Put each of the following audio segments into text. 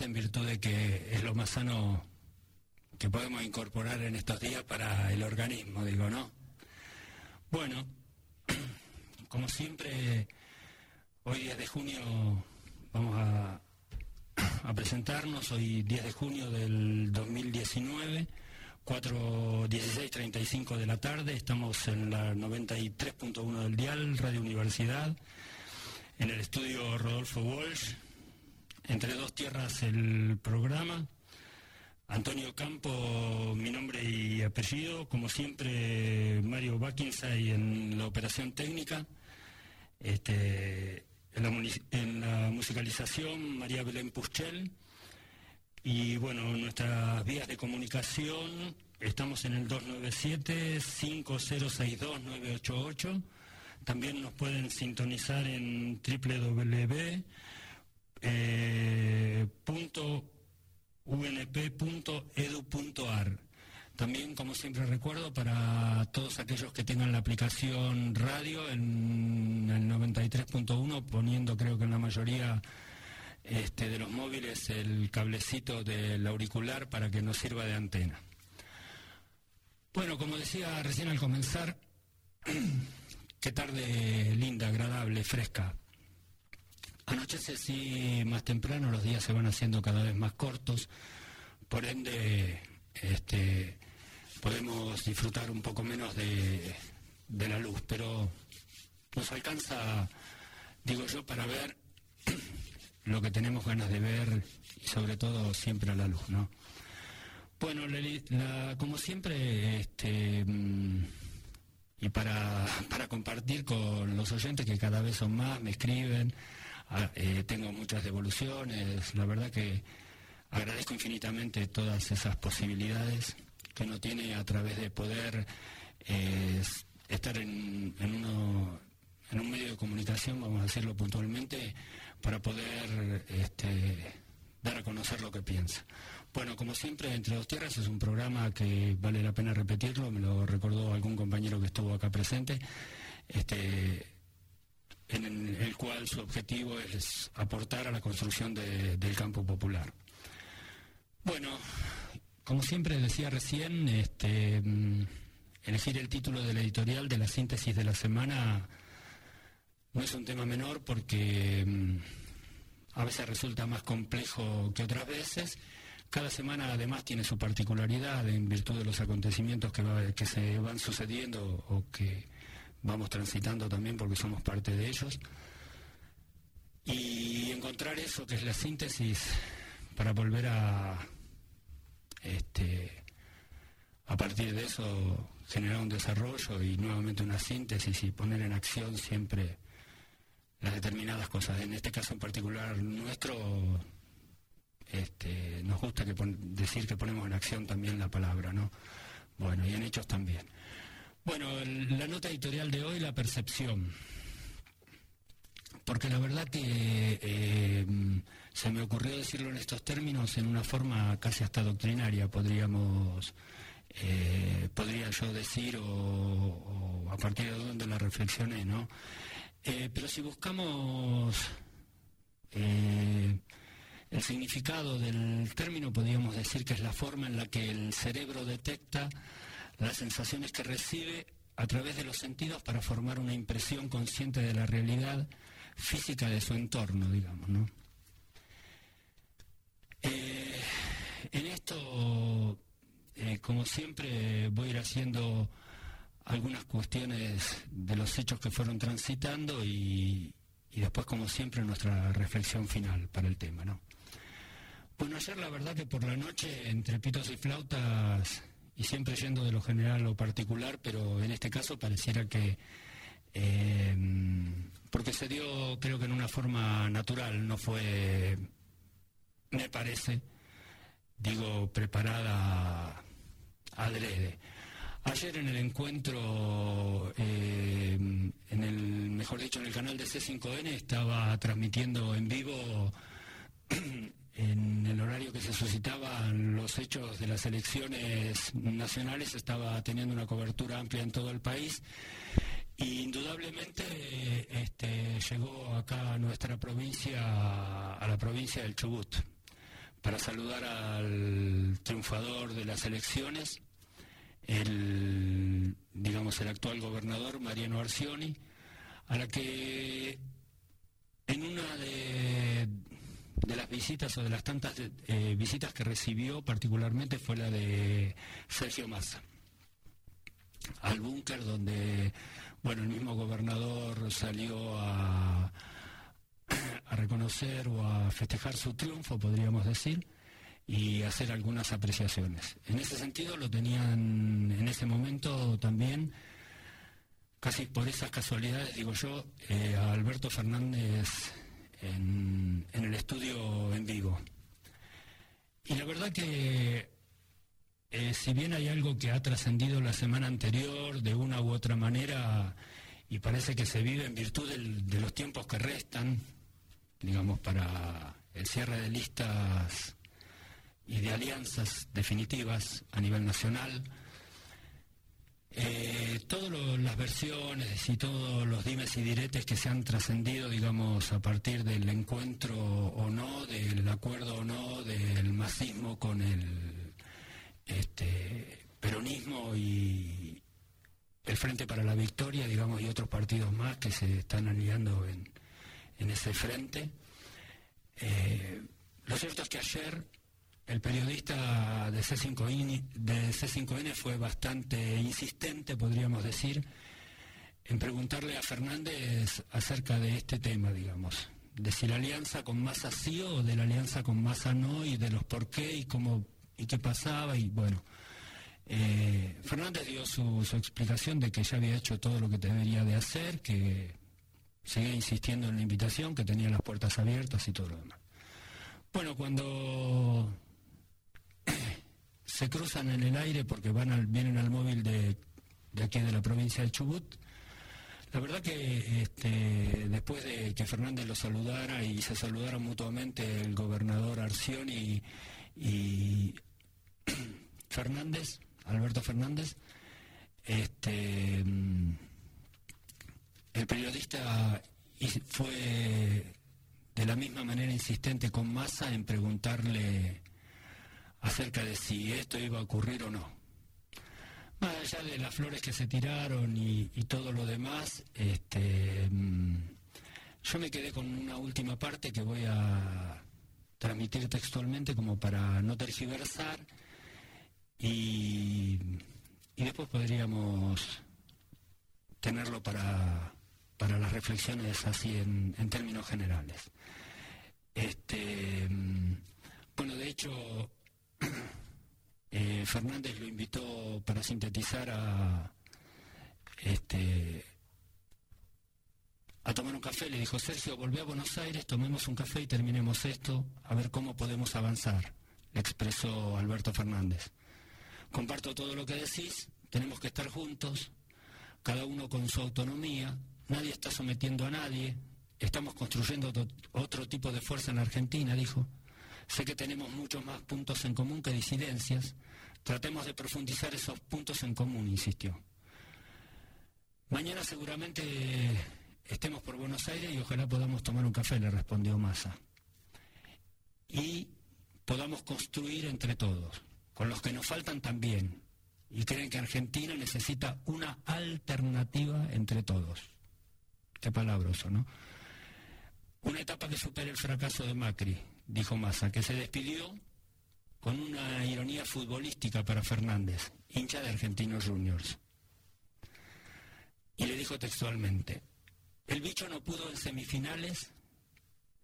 en virtud de que es lo más sano que podemos incorporar en estos días para el organismo, digo, ¿no? Bueno, como siempre, hoy 10 de junio vamos a, a presentarnos, hoy 10 de junio del 2019, 4, 16, 35 de la tarde, estamos en la 93.1 del dial, Radio Universidad, en el estudio Rodolfo Walsh, entre dos tierras el programa. Antonio Campo, mi nombre y apellido, como siempre Mario Backinsay en la operación técnica, este, en, la, en la musicalización María Belén Puchel. Y bueno, nuestras vías de comunicación, estamos en el 297-5062-988, también nos pueden sintonizar en www eh, unp.edu.ar. También, como siempre recuerdo, para todos aquellos que tengan la aplicación radio en el 93.1, poniendo creo que en la mayoría este, de los móviles el cablecito del auricular para que nos sirva de antena. Bueno, como decía recién al comenzar, qué tarde linda, agradable, fresca. Anochece sí más temprano, los días se van haciendo cada vez más cortos, por ende este, podemos disfrutar un poco menos de, la luz, pero nos alcanza, digo yo, para ver lo que tenemos ganas de ver y sobre todo siempre a la luz, ¿no? Bueno, como siempre, este, mm, y para, para compartir con los oyentes que cada vez son más, me escriben, eh, tengo muchas devoluciones, la verdad que agradezco infinitamente todas esas posibilidades que uno tiene a través de poder eh, estar en, un medio de comunicación, vamos a decirlo puntualmente, para poder este, dar a conocer lo que piensa. Bueno, como siempre, Entre dos Tierras es un programa que vale la pena repetirlo, me lo recordó algún compañero que estuvo acá presente. Este, en el cual su objetivo es aportar a la construcción del campo popular. Bueno, como siempre decía recién, este, mm, elegir el título del editorial de la síntesis de la semana no es un tema menor porque mm, a veces resulta más complejo que otras veces. Cada semana además tiene su particularidad en virtud de los acontecimientos que, que se van sucediendo o que vamos transitando también porque somos parte de ellos. Y encontrar eso que es la síntesis para volver a, este, a partir de eso, generar un desarrollo y nuevamente una síntesis y poner en acción siempre las determinadas cosas. En este caso en particular nuestro, este, nos gusta decir que ponemos en acción también la palabra, ¿no? Bueno, y en hechos también. Bueno, la nota editorial de hoy, la percepción. Porque la verdad que eh, se me ocurrió decirlo en estos términos en una forma casi hasta doctrinaria, podríamos, eh, podría yo decir, o, a partir de donde la reflexioné, ¿no? Eh, pero si buscamos el significado del término, podríamos decir que es la forma en la que el cerebro detecta las sensaciones que recibe a través de los sentidos para formar una impresión consciente de la realidad física de su entorno, digamos, ¿no? Eh, en esto, eh, como siempre, voy a ir haciendo algunas cuestiones de los hechos que fueron transitando y, y después, como siempre, nuestra reflexión final para el tema, ¿no? Bueno, ayer la verdad que por la noche, entre pitos y flautas, y siempre yendo de lo general a lo particular, pero en este caso pareciera que, eh, porque se dio creo que en una forma natural, no fue, me parece, digo, preparada adrede. Ayer en el encuentro, eh, en el, mejor dicho, en el canal de C5N estaba transmitiendo en vivo en el horario que se suscitaban los hechos de las elecciones nacionales estaba teniendo una cobertura amplia en todo el país. Y indudablemente este, llegó acá a nuestra provincia, a la provincia del Chubut, para saludar al triunfador de las elecciones, el, digamos, el actual gobernador Mariano Arcioni, a la que en una de, las visitas o de las tantas eh, visitas que recibió particularmente fue la de Sergio Massa. Al búnker donde bueno el mismo gobernador salió a, a reconocer o a festejar su triunfo podríamos decir y hacer algunas apreciaciones. En ese sentido lo tenían en ese momento también casi por esas casualidades, digo yo, eh, a Alberto Fernández en, el estudio en vivo. Y la verdad que, eh, si bien hay algo que ha trascendido la semana anterior de una u otra manera, y parece que se vive en virtud de los tiempos que restan, digamos, para el cierre de listas y de alianzas definitivas a nivel nacional, eh, todas las versiones y todos los dimes y diretes que se han trascendido, digamos, a partir del encuentro o no, del acuerdo o no, del masismo con el este, peronismo y el Frente para la Victoria, digamos, y otros partidos más que se están aliando en, ese frente. Eh, lo cierto es que ayer el periodista de C5N, de C5N fue bastante insistente, podríamos decir, en preguntarle a Fernández acerca de este tema, digamos, de si la alianza con Massa sí o de la alianza con Massa no y de los por qué y cómo y qué pasaba y bueno. Eh, Fernández dio su, su, explicación de que ya había hecho todo lo que debería de hacer, que seguía insistiendo en la invitación, que tenía las puertas abiertas y todo lo demás. Bueno, cuando se cruzan en el aire porque van vienen al móvil de, aquí de la provincia de Chubut. La verdad que este, después de que Fernández lo saludara y se saludaron mutuamente el gobernador Arción y, Fernández, Alberto Fernández, este, el periodista fue de la misma manera insistente con Massa en preguntarle acerca de si esto iba a ocurrir o no. Más allá de las flores que se tiraron y, todo lo demás, este, mm, yo me quedé con una última parte que voy a transmitir textualmente como para no tergiversar y, después podríamos tenerlo para, las reflexiones así en, en términos generales. Este, mm, bueno, de hecho, eh, Fernández lo invitó para sintetizar a este a tomar un café, le dijo, Sergio, volvé a Buenos Aires, tomemos un café y terminemos esto, a ver cómo podemos avanzar, le expresó Alberto Fernández. Comparto todo lo que decís, tenemos que estar juntos, cada uno con su autonomía, nadie está sometiendo a nadie, estamos construyendo otro tipo de fuerza en Argentina, dijo. Sé que tenemos muchos más puntos en común que disidencias. Tratemos de profundizar esos puntos en común, insistió. Mañana seguramente estemos por Buenos Aires y ojalá podamos tomar un café, le respondió Massa. Y podamos construir entre todos, con los que nos faltan también, y creen que Argentina necesita una alternativa entre todos. Qué palabroso, ¿no? Una etapa que supere el fracaso de Macri, dijo Massa, que se despidió con una ironía futbolística para Fernández, hincha de Argentinos Juniors. Y le dijo textualmente, el bicho no pudo en semifinales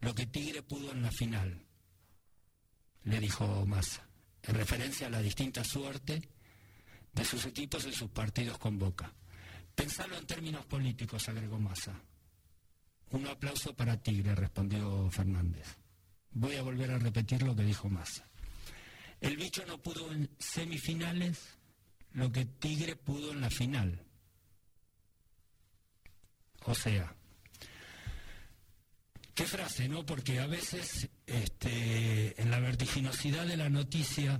lo que Tigre pudo en la final, le dijo Massa, en referencia a la distinta suerte de sus equipos en sus partidos con Boca. Pensarlo en términos políticos, agregó Massa. Un aplauso para Tigre, respondió Fernández. Voy a volver a repetir lo que dijo Massa. El bicho no pudo en semifinales lo que Tigre pudo en la final. O sea, qué frase, ¿no? Porque a veces este, en la vertiginosidad de la noticia,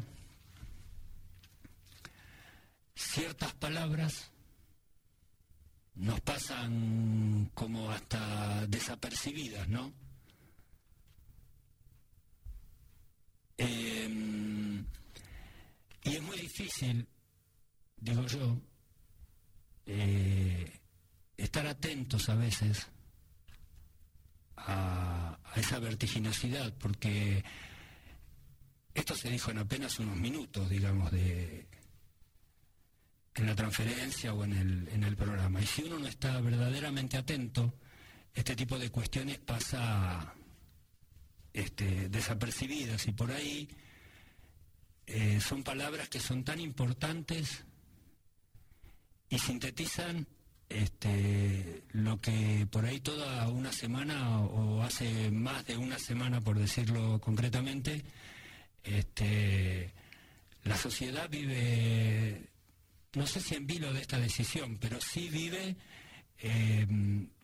ciertas palabras nos pasan como hasta desapercibidas, ¿no? Em, y es muy difícil, digo yo, eh, estar atentos a veces a, esa vertiginosidad, porque esto se dijo en apenas unos minutos, digamos, de en la transferencia o en el, en el programa. Y si uno no está verdaderamente atento, este tipo de cuestiones pasa este, desapercibidas y por ahí eh, son palabras que son tan importantes y sintetizan este, lo que por ahí toda una semana o hace más de una semana, por decirlo concretamente, este, la sociedad vive, no sé si en vilo de esta decisión, pero sí vive eh,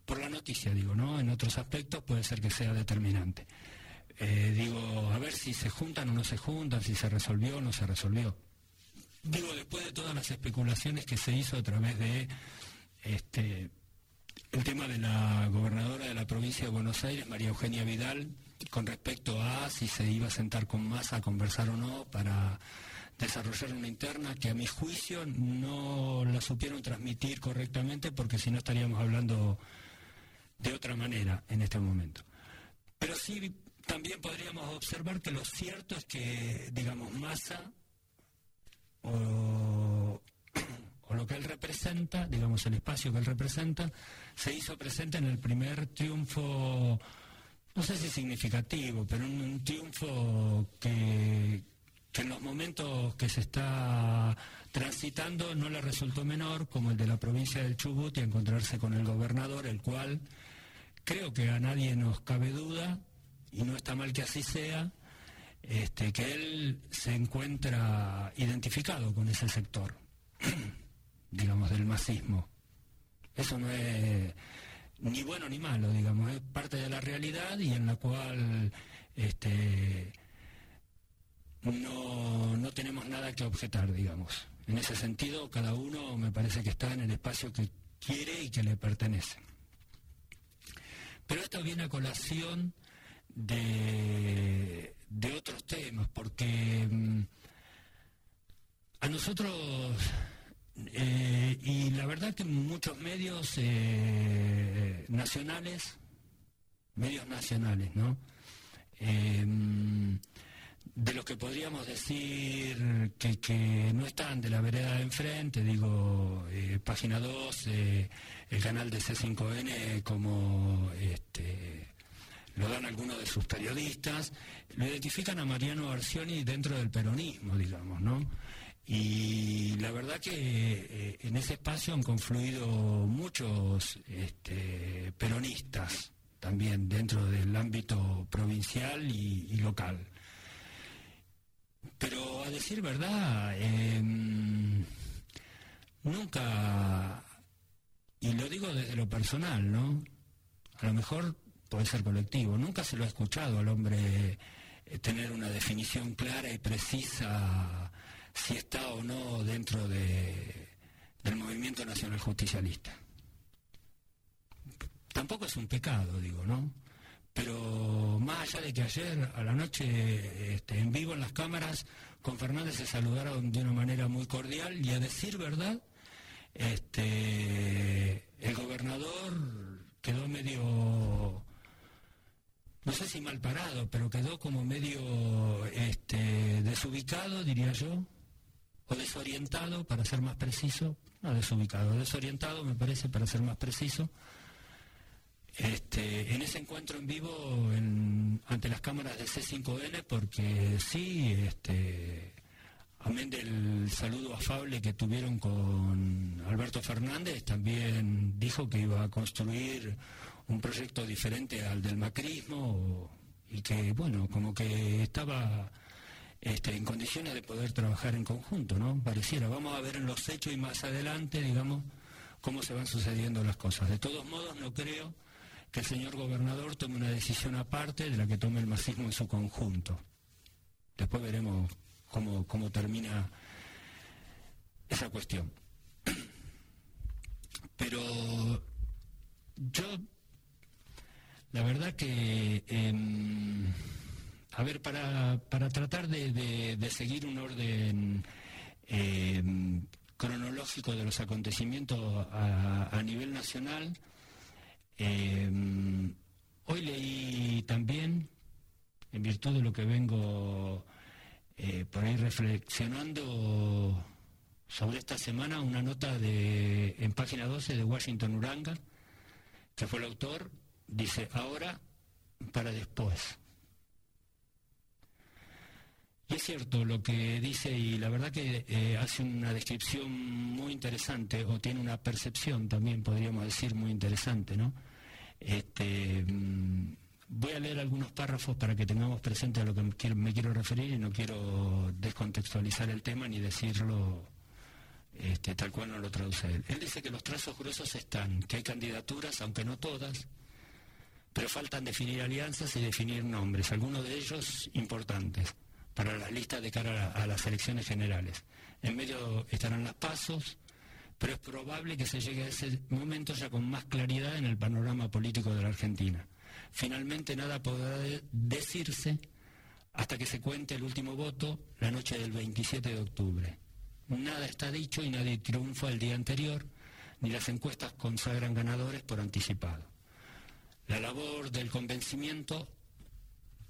por la noticia, digo, ¿no? En otros aspectos puede ser que sea determinante. Eh, digo, a ver si se juntan o no se juntan, si se resolvió o no se resolvió. Digo, después de todas las especulaciones que se hizo a través de este, el tema de la gobernadora de la provincia de Buenos Aires, María Eugenia Vidal, con respecto a si se iba a sentar con masa a conversar o no para desarrollar una interna que a mi juicio no la supieron transmitir correctamente porque si no estaríamos hablando de otra manera en este momento. Pero sí también podríamos observar que lo cierto es que, digamos, masa o, lo que él representa, digamos, el espacio que él representa, se hizo presente en el primer triunfo, no sé si significativo, pero un, triunfo que, que en los momentos que se está transitando no le resultó menor, como el de la provincia del Chubut y encontrarse con el gobernador, el cual creo que a nadie nos cabe duda, y no está mal que así sea, este, que él se encuentra identificado con ese sector, digamos, del masismo. Eso no es ni bueno ni malo, digamos, es parte de la realidad y en la cual este, no, no tenemos nada que objetar, digamos. En ese sentido, cada uno me parece que está en el espacio que quiere y que le pertenece. Pero esto viene a colación de, de otros temas, porque mm, a nosotros, eh, y la verdad que muchos medios eh, nacionales, medios nacionales, ¿no? Eh, de los que podríamos decir que, que, no están de la vereda de enfrente, digo, página 2, el canal de C5N como este, lo dan algunos de sus periodistas, lo identifican a Mariano Arcioni dentro del peronismo, digamos, ¿no? Y la verdad que eh, en ese espacio han confluido muchos este, peronistas también dentro del ámbito provincial y, local. Pero a decir verdad, em, nunca, y lo digo desde lo personal, ¿no? A lo mejor puede ser colectivo. Nunca se lo ha escuchado al hombre eh, tener una definición clara y precisa si está o no dentro de, del movimiento nacional justicialista. Tampoco es un pecado, digo, ¿no? Pero más allá de que ayer a la noche este, en vivo en las cámaras con Fernández se saludaron de una manera muy cordial y a decir verdad, este, el gobernador quedó medio no sé si mal parado, pero quedó como medio este, desubicado, diría yo, o desorientado, para ser más preciso, no desubicado, desorientado me parece, para ser más preciso, este, en ese encuentro en vivo ante las cámaras de C5N, porque sí, este, amén del saludo afable que tuvieron con Alberto Fernández, también dijo que iba a construir un proyecto diferente al del macrismo y que, bueno, como que estaba este, en condiciones de poder trabajar en conjunto, ¿no? Pareciera, vamos a ver en los hechos y más adelante, digamos, cómo se van sucediendo las cosas. De todos modos, no creo que el señor gobernador tome una decisión aparte de la que tome el masismo en su conjunto. Después veremos cómo, cómo termina esa cuestión. Pero yo, la verdad que, em, a ver, para, para tratar de, seguir un orden em, cronológico de los acontecimientos a, nivel nacional, em, hoy leí también, en virtud de lo que vengo eh, por ahí reflexionando sobre esta semana, una nota de, en página 12 de Washington Uranga, que fue el autor, dice, ahora para después. Y es cierto lo que dice y la verdad que eh, hace una descripción muy interesante o tiene una percepción también, podríamos decir, muy interesante, ¿no? Este, mm, voy a leer algunos párrafos para que tengamos presente a lo que me quiero referir y no quiero descontextualizar el tema ni decirlo este, tal cual no lo traduce él. Él dice que los trazos gruesos están, que hay candidaturas, aunque no todas, pero faltan definir alianzas y definir nombres, algunos de ellos importantes para las listas de cara a, las elecciones generales. En medio estarán las pasos, pero es probable que se llegue a ese momento ya con más claridad en el panorama político de la Argentina. Finalmente nada podrá decirse hasta que se cuente el último voto la noche del 27 de octubre. Nada está dicho y nadie triunfa el día anterior, ni las encuestas consagran ganadores por anticipado. La labor del convencimiento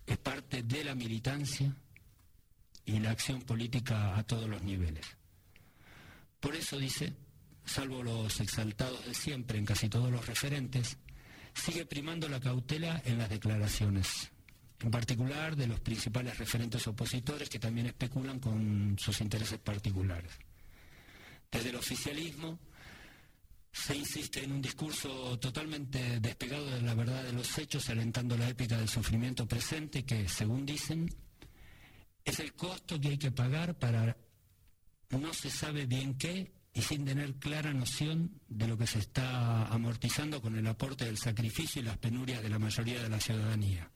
es parte de la militancia y la acción política a todos los niveles. Por eso dice, salvo los exaltados de siempre en casi todos los referentes, sigue primando la cautela en las declaraciones en particular de los principales referentes opositores que también especulan con sus intereses particulares. Desde el oficialismo se insiste en un discurso totalmente despegado de la verdad de los hechos, alentando la épica del sufrimiento presente que, según dicen, es el costo que hay que pagar para no se sabe bien qué y sin tener clara noción de lo que se está amortizando con el aporte del sacrificio y las penurias de la mayoría de la ciudadanía.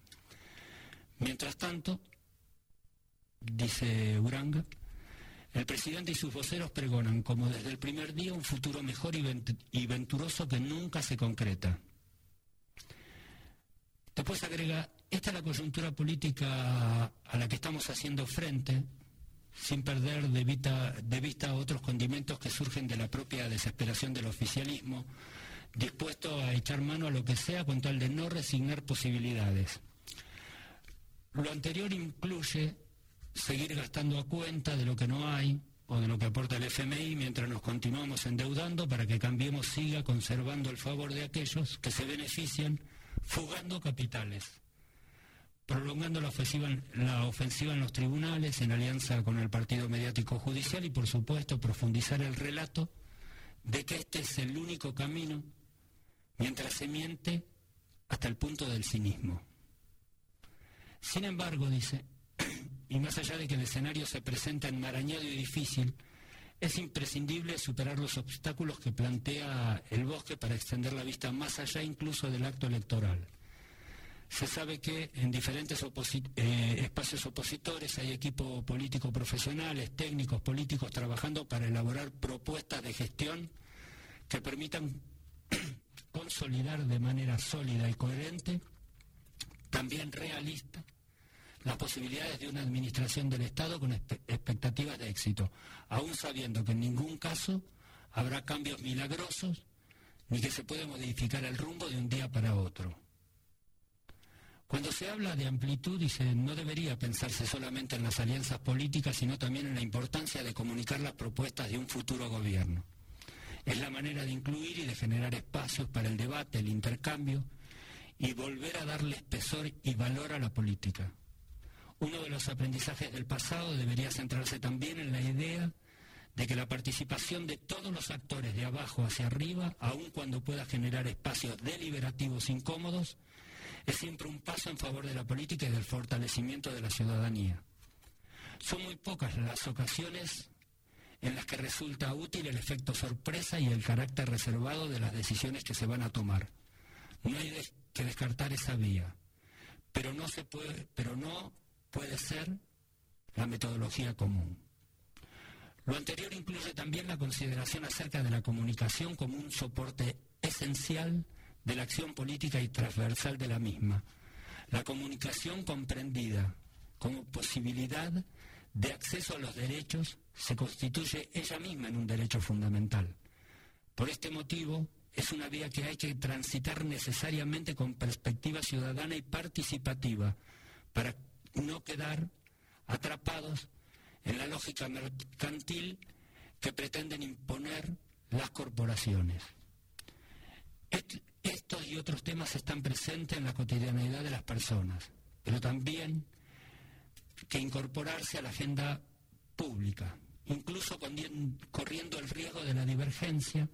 Mientras tanto, dice Uranga, el presidente y sus voceros pregonan como desde el primer día un futuro mejor y venturoso que nunca se concreta. Después agrega, esta es la coyuntura política a la que estamos haciendo frente, sin perder de vista, de vista otros condimentos que surgen de la propia desesperación del oficialismo, dispuesto a echar mano a lo que sea con tal de no resignar posibilidades. Lo anterior incluye seguir gastando a cuenta de lo que no hay o de lo que aporta el FMI mientras nos continuamos endeudando para que Cambiemos siga conservando el favor de aquellos que se benefician fugando capitales, prolongando la ofensiva, en los tribunales en alianza con el partido mediático judicial y por supuesto profundizar el relato de que este es el único camino mientras se miente hasta el punto del cinismo. Sin embargo, dice, y más allá de que el escenario se presenta enmarañado y difícil, es imprescindible superar los obstáculos que plantea el bosque para extender la vista más allá incluso del acto electoral. Se sabe que en diferentes eh, espacios opositores hay equipos políticos profesionales, técnicos, políticos trabajando para elaborar propuestas de gestión que permitan consolidar de manera sólida y coherente, también realista, las posibilidades de una administración del Estado con expectativas de éxito, aún sabiendo que en ningún caso habrá cambios milagrosos ni que se puede modificar el rumbo de un día para otro. Cuando se habla de amplitud, dice, no debería pensarse solamente en las alianzas políticas, sino también en la importancia de comunicar las propuestas de un futuro gobierno. Es la manera de incluir y de generar espacios para el debate, el intercambio y volver a darle espesor y valor a la política. Uno de los aprendizajes del pasado debería centrarse también en la idea de que la participación de todos los actores de abajo hacia arriba, aun cuando pueda generar espacios deliberativos incómodos, es siempre un paso en favor de la política y del fortalecimiento de la ciudadanía. Son muy pocas las ocasiones en las que resulta útil el efecto sorpresa y el carácter reservado de las decisiones que se van a tomar. No hay que descartar esa vía, pero no se puede, pero no puede ser la metodología común. Lo anterior incluye también la consideración acerca de la comunicación como un soporte esencial de la acción política y transversal de la misma. La comunicación comprendida como posibilidad de acceso a los derechos se constituye ella misma en un derecho fundamental. Por este motivo, es una vía que hay que transitar necesariamente con perspectiva ciudadana y participativa para no quedar atrapados en la lógica mercantil que pretenden imponer las corporaciones. estos y otros temas están presentes en la cotidianidad de las personas, pero también que incorporarse a la agenda pública, incluso corriendo el riesgo de la divergencia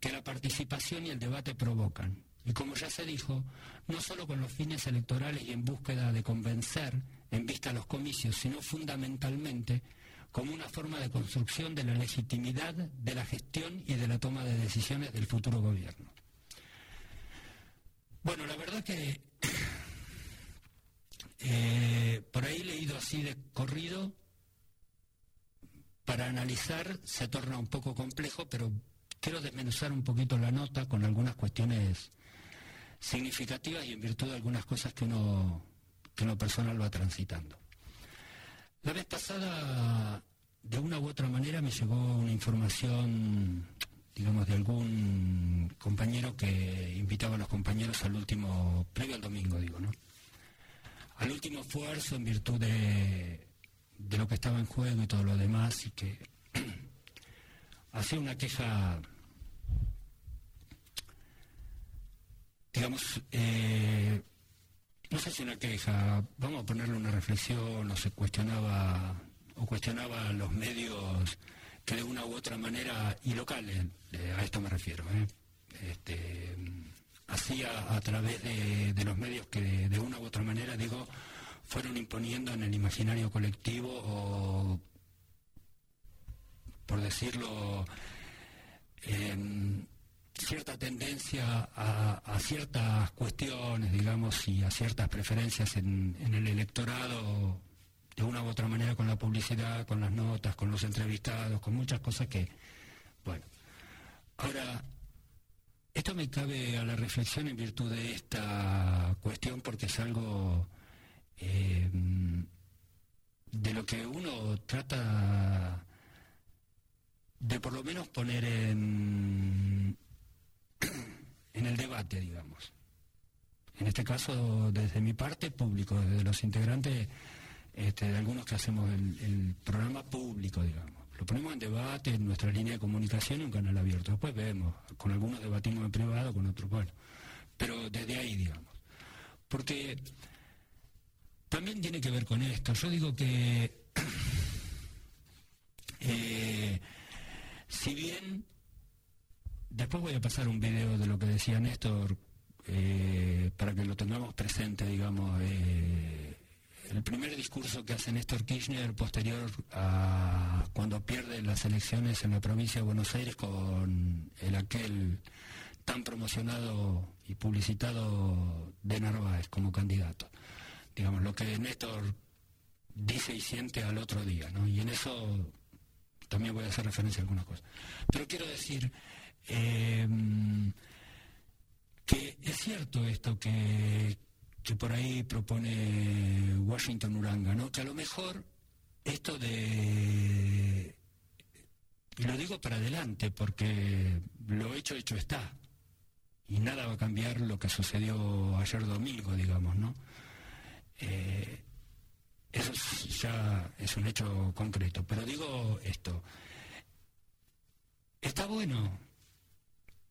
que la participación y el debate provocan. Y como ya se dijo, no solo con los fines electorales y en búsqueda de convencer en vista a los comicios, sino fundamentalmente como una forma de construcción de la legitimidad de la gestión y de la toma de decisiones del futuro gobierno. Bueno, la verdad que eh, por ahí leído así de corrido, para analizar se torna un poco complejo, pero quiero desmenuzar un poquito la nota con algunas cuestiones significativas y en virtud de algunas cosas que uno que lo personal va transitando. La vez pasada, de una u otra manera, me llegó una información, digamos, de algún compañero que invitaba a los compañeros al último, previo al domingo, digo, ¿no? Al último esfuerzo en virtud de, de lo que estaba en juego y todo lo demás, y que hacía una queja digamos, eh, no sé si una queja, vamos a ponerle una reflexión, o se cuestionaba, o cuestionaba los medios que de una u otra manera, y locales, a esto me refiero, ¿eh? este, hacía a través de, los medios que de, una u otra manera, digo, fueron imponiendo en el imaginario colectivo o, por decirlo, cierta tendencia a, ciertas cuestiones, digamos, y a ciertas preferencias en, el electorado, de una u otra manera con la publicidad, con las notas, con los entrevistados, con muchas cosas que, bueno. Ahora, esto me cabe a la reflexión en virtud de esta cuestión porque es algo eh, de lo que uno trata de por lo menos poner en, en el debate, digamos. En este caso, desde mi parte, público, desde los integrantes este, de algunos que hacemos el, programa público, digamos. Lo ponemos en debate en nuestra línea de comunicación y un canal abierto. Después vemos, con algunos debatimos en privado, con otros, bueno. Pero desde ahí, digamos. Porque también tiene que ver con esto. Yo digo que, eh, si bien Después voy a pasar un video de lo que decía Néstor eh, para que lo tengamos presente, digamos. Eh, el primer discurso que hace Néstor Kirchner posterior a cuando pierde las elecciones en la provincia de Buenos Aires con el aquel tan promocionado y publicitado de Narváez como candidato. Digamos, lo que Néstor dice y siente al otro día, ¿no? Y en eso también voy a hacer referencia a algunas cosas. Pero quiero decir, Em, que es cierto esto que, que por ahí propone Washington Uranga, ¿no? Que a lo mejor esto de y lo digo para adelante porque lo hecho hecho está. Y nada va a cambiar lo que sucedió ayer domingo digamos no eh, eso ya es un hecho concreto. Pero digo esto. Está bueno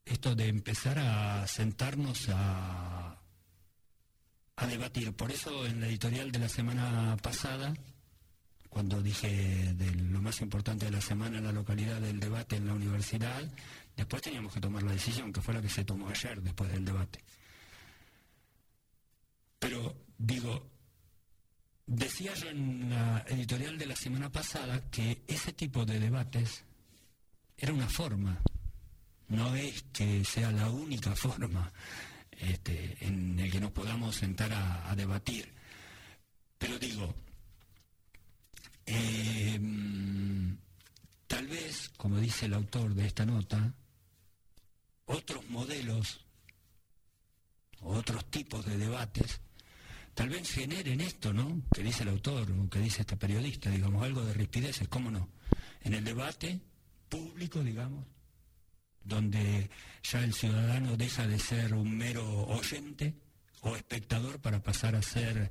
esto de empezar a sentarnos a, a debatir. Por eso en la editorial de la semana pasada, cuando dije de lo más importante de la semana la localidad del debate en la universidad, después teníamos que tomar la decisión, que fue la que se tomó ayer después del debate. Pero digo, decía yo en la editorial de la semana pasada que ese tipo de debates era una forma no es que sea la única forma este, en el que nos podamos sentar a, debatir. Pero digo, em, tal vez, como dice el autor de esta nota, otros modelos, otros tipos de debates, tal vez generen esto, ¿no? Que dice el autor, o que dice este periodista, digamos, algo de rispideces, ¿cómo no? En el debate público, digamos, donde ya el ciudadano deja de ser un mero oyente o espectador para pasar a ser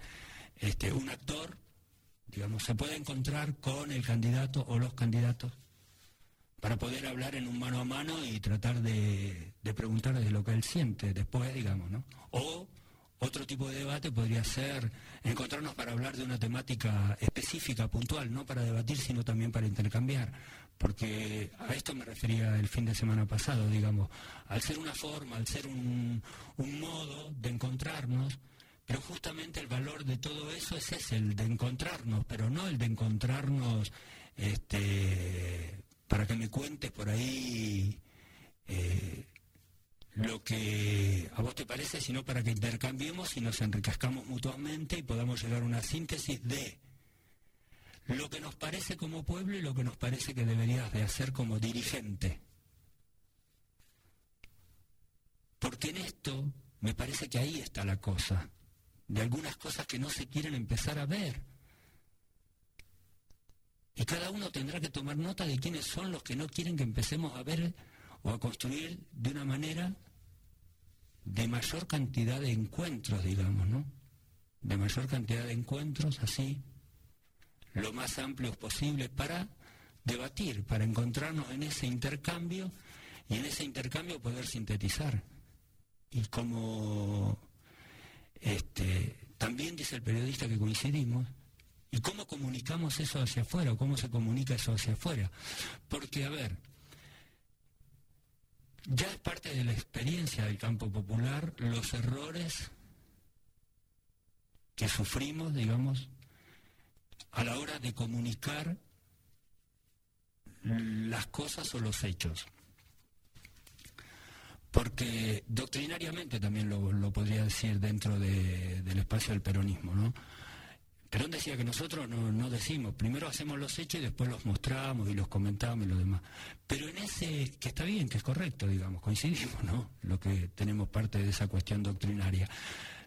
este, un actor, digamos, se puede encontrar con el candidato o los candidatos para poder hablar en un mano a mano y tratar de, de de lo que él siente después, digamos, ¿no? O otro tipo de debate podría ser encontrarnos para hablar de una temática específica, puntual, no para debatir, sino también para intercambiar. Porque a esto me refería el fin de semana pasado, digamos, al ser una forma, al ser un, modo de encontrarnos, pero justamente el valor de todo eso es ese, el de encontrarnos, pero no el de encontrarnos este, para que me cuentes por ahí eh, lo que a vos te parece, sino para que intercambiemos y nos enriquezcamos mutuamente y podamos llegar a una síntesis de lo que nos parece como pueblo y lo que nos parece que deberías de hacer como dirigente. Porque en esto me parece que ahí está la cosa, de algunas cosas que no se quieren empezar a ver. Y cada uno tendrá que tomar nota de quiénes son los que no quieren que empecemos a ver o a construir de una manera de mayor cantidad de encuentros, digamos, ¿no? De mayor cantidad de encuentros, así, lo más amplios posible para debatir, para encontrarnos en ese intercambio y en ese intercambio poder sintetizar. Y como este, también dice el periodista que coincidimos, ¿y cómo comunicamos eso hacia afuera o cómo se comunica eso hacia afuera? Porque, a ver, ya es parte de la experiencia del campo popular los errores que sufrimos, digamos, a la hora de comunicar las cosas o los hechos. Porque doctrinariamente también lo, podría decir dentro del espacio del peronismo, ¿no? Perón decía que nosotros no, decimos, primero hacemos los hechos y después los mostramos y los comentamos y lo demás. Pero en ese, que está bien, que es correcto, digamos, coincidimos, ¿no? Lo que tenemos parte de esa cuestión doctrinaria.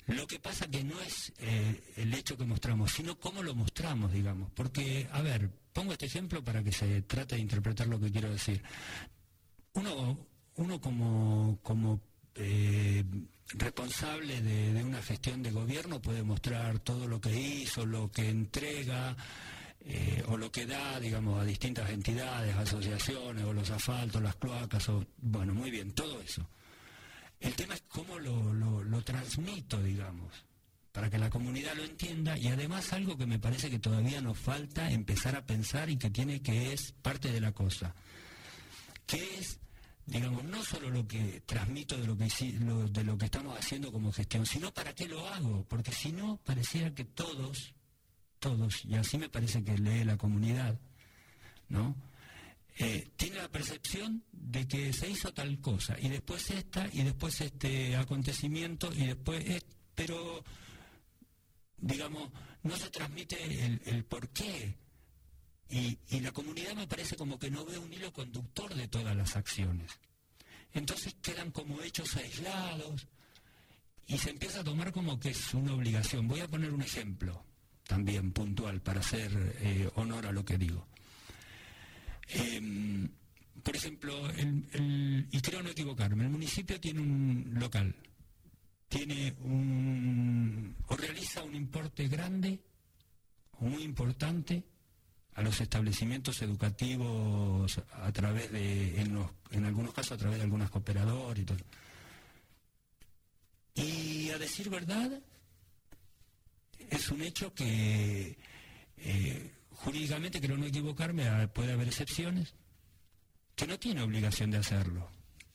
Lo que pasa que no es eh, el hecho que mostramos, sino cómo lo mostramos, digamos. Porque, a ver, pongo este ejemplo para que se trate de interpretar lo que quiero decir. Uno, uno como, como eh, responsable de, una gestión de gobierno puede mostrar todo lo que hizo, lo que entrega eh, o lo que da, digamos, a distintas entidades, asociaciones, o los asfaltos, las cloacas, o, bueno, muy bien, todo eso. El tema es cómo lo, lo transmito, digamos, para que la comunidad lo entienda y además algo que me parece que todavía nos falta empezar a pensar y que tiene que es parte de la cosa, que es digamos, no solo lo que transmito de lo que, de lo que estamos haciendo como gestión, sino para qué lo hago, porque si no, pareciera que todos, todos, y así me parece que lee la comunidad, ¿no? Eh, tiene la percepción de que se hizo tal cosa, y después esta, y después este acontecimiento, y después, pero, digamos, no se transmite el, el por qué, y, la comunidad me parece como que no ve un hilo conductor de todas las acciones. Entonces quedan como hechos aislados y se empieza a tomar como que es una obligación. Voy a poner un ejemplo también puntual para hacer eh, honor a lo que digo. Em, por ejemplo, y creo no equivocarme, el municipio tiene un local, tiene un, o realiza un importe grande, muy importante, a los establecimientos educativos a través de, en, algunos casos a través de algunas cooperadoras y todo. Y a decir verdad, es un hecho que eh, jurídicamente, creo no equivocarme, puede haber excepciones, que no tiene obligación de hacerlo,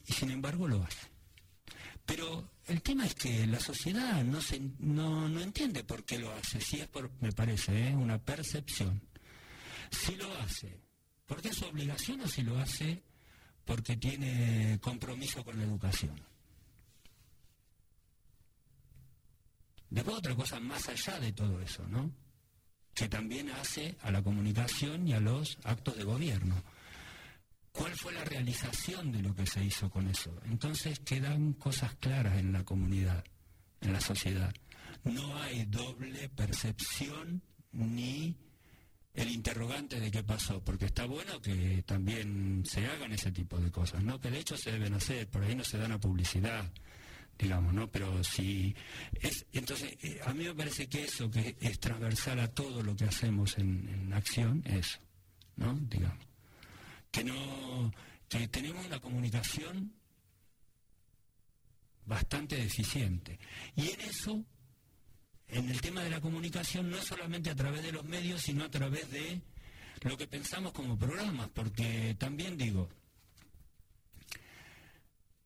y sin embargo lo hace. Pero el tema es que la sociedad no, se, no, no entiende por qué lo hace, si es por, me parece, ¿eh? una percepción si lo hace porque es su obligación o si lo hace porque tiene compromiso con la educación. Después otra cosa más allá de todo eso, ¿no? Que también hace a la comunicación y a los actos de gobierno. ¿Cuál fue la realización de lo que se hizo con eso? Entonces quedan cosas claras en la comunidad, en la sociedad. No hay doble percepción ni el interrogante de qué pasó, porque está bueno que también se hagan ese tipo de cosas, ¿no? Que de hecho se deben hacer, por ahí no se dan a publicidad, digamos, ¿no? Pero si es, entonces eh, a mí me parece que eso que es transversal a todo lo que hacemos en, en acción, eso, ¿no? Digamos, que no, que tenemos una comunicación bastante deficiente y en eso en el tema de la comunicación no solamente a través de los medios, sino a través de lo que pensamos como programas, porque también digo,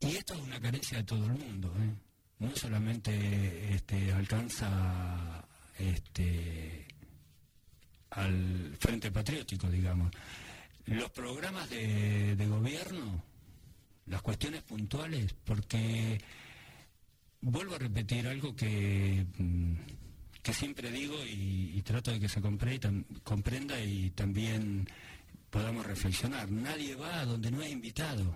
y esto es una carencia de todo el mundo, ¿eh? no solamente este, alcanza este, al Frente Patriótico, digamos. Los programas de, gobierno, las cuestiones puntuales, porque vuelvo a repetir algo que, mm, que siempre digo y, trato de que se comprenda y también podamos reflexionar. Nadie va a donde no es invitado.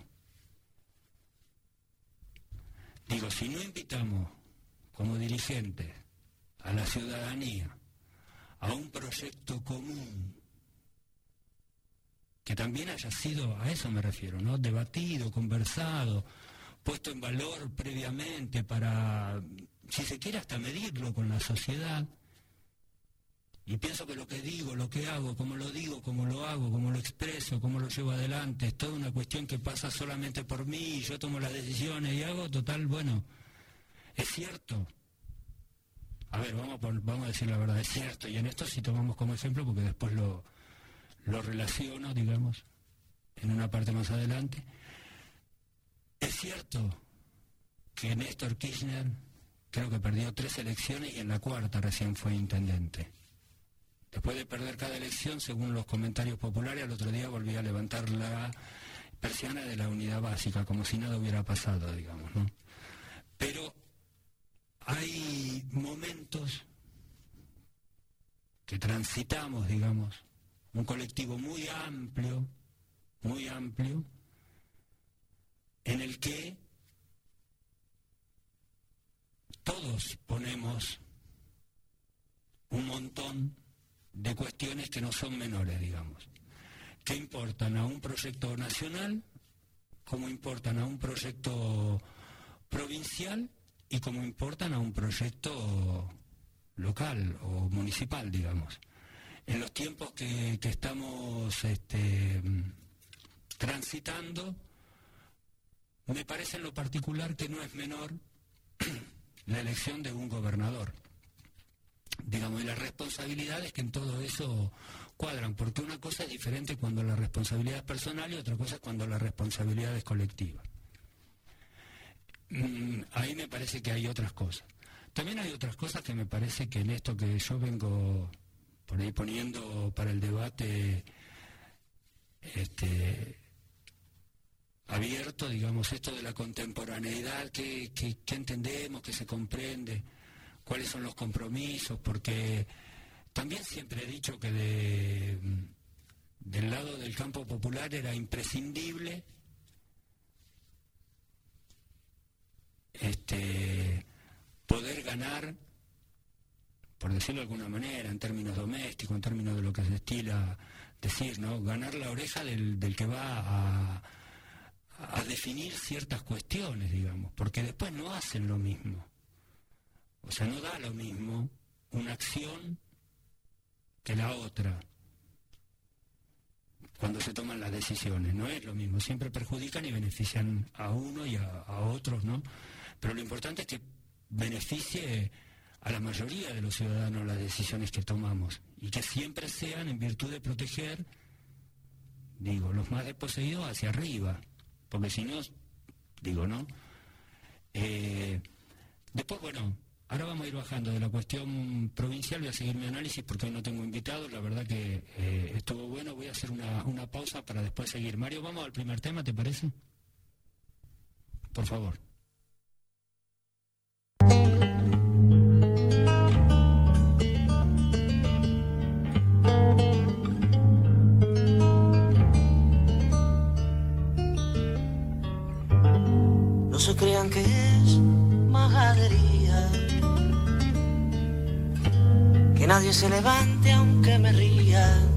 Digo, si no invitamos como dirigentes a la ciudadanía a un proyecto común, que también haya sido, a eso me refiero, ¿no? Debatido, conversado, puesto en valor previamente para, si se quiere, hasta medirlo con la sociedad. Y pienso que lo que digo, lo que hago, cómo lo digo, cómo lo hago, cómo lo expreso, cómo lo llevo adelante, es toda una cuestión que pasa solamente por mí, y yo tomo las decisiones y hago, total, bueno, es cierto. A ver, vamos a, vamos a decir la verdad, es cierto. Y en esto sí tomamos como ejemplo, porque después lo, lo relaciono, digamos, en una parte más adelante. Es cierto que Néstor Kirchner creo que perdió tres elecciones y en la cuarta recién fue intendente. Después de perder cada elección, según los comentarios populares, al otro día volvía a levantar la persiana de la unidad básica, como si nada hubiera pasado, digamos, ¿no? Pero hay momentos que transitamos, digamos, un colectivo muy amplio, muy amplio, en el que todos ponemos un montón de cuestiones que no son menores, digamos, que importan a un proyecto nacional, como importan a un proyecto provincial y como importan a un proyecto local o municipal, digamos. En los tiempos que, estamos este, transitando, me parece en lo particular que no es menor la elección de un gobernador. Digamos, y las responsabilidades que en todo eso cuadran, porque una cosa es diferente cuando la responsabilidad es personal y otra cosa es cuando la responsabilidad es colectiva. Mm, ahí me parece que hay otras cosas. También hay otras cosas que me parece que en esto que yo vengo por ahí poniendo para el debate, este, abierto, digamos, esto de la contemporaneidad, que, entendemos, que se comprende, cuáles son los compromisos, porque también siempre he dicho que de, del lado del campo popular era imprescindible este, poder ganar, por decirlo de alguna manera, en términos domésticos, en términos de lo que se estila decir, ¿no? Ganar la oreja del, del que va a definir ciertas cuestiones, digamos, porque después no hacen lo mismo. O sea, no da lo mismo una acción que la otra cuando se toman las decisiones. No es lo mismo, siempre perjudican y benefician a uno y a, otros, ¿no? Pero lo importante es que beneficie a la mayoría de los ciudadanos las decisiones que tomamos y que siempre sean en virtud de proteger, digo, los más desposeídos hacia arriba porque si no, digo, ¿no? Eh, después, bueno, Ahora vamos a ir bajando de la cuestión provincial, voy a seguir mi análisis porque hoy no tengo invitados, la verdad que eh, estuvo bueno, voy a hacer una, una pausa para después seguir. Mario, vamos al primer tema, ¿te parece? Por favor. No se crean que es majadería que nadie se levante aunque me ría.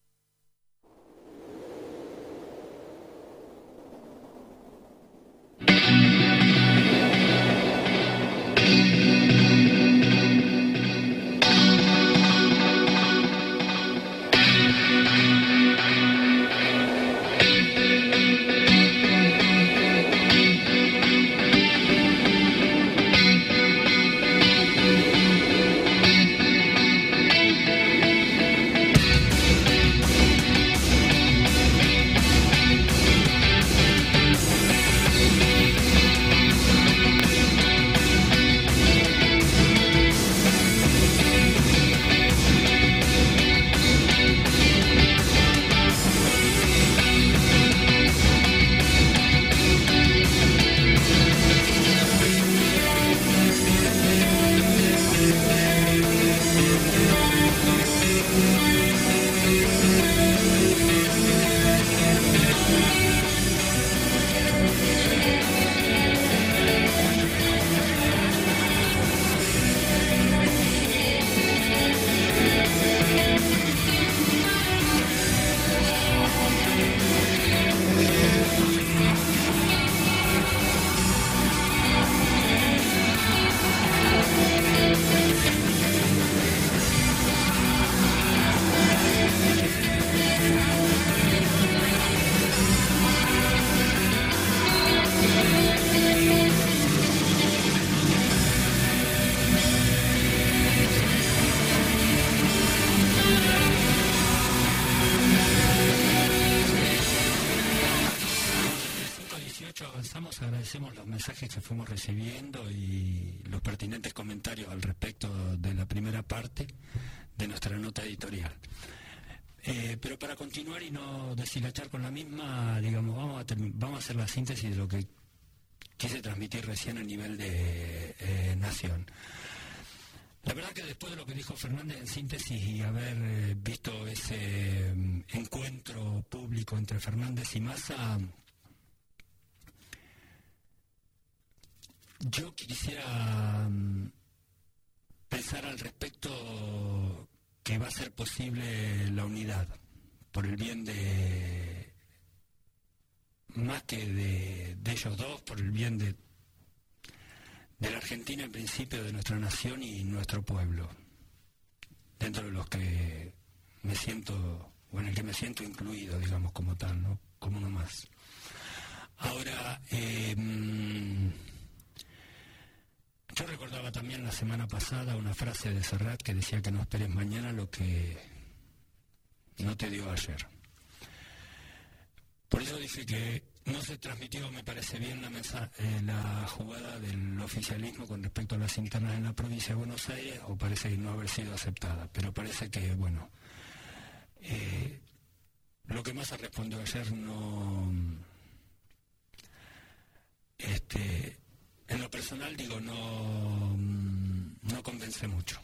recibiendo y los pertinentes comentarios al respecto de la primera parte de nuestra nota editorial. Eh, pero para continuar y no deshilachar con la misma, digamos, vamos a, vamos a hacer la síntesis de lo que quise transmitir recién a nivel de eh, nación. La verdad que después de lo que dijo Fernández en síntesis y haber eh, visto ese mm, encuentro público entre Fernández y Massa, yo quisiera mm, pensar al respecto que va a ser posible la unidad por el bien de más que de, de ellos dos, por el bien de de la Argentina en principio, de nuestra nación y nuestro pueblo, dentro de los que me siento, o en el que me siento incluido, digamos, como tal, ¿no? como uno más. Ahora, eh, mm, yo recordaba también la semana pasada una frase de Serrat que decía que no esperes mañana lo que no te dio ayer. Por eso dije que no se transmitió, me parece bien, la, eh, jugada del oficialismo con respecto a las internas en la provincia de Buenos Aires, o parece no haber sido aceptada, pero parece que, bueno, eh, lo que más se respondió ayer no. Este, en lo personal, digo, no, no convence mucho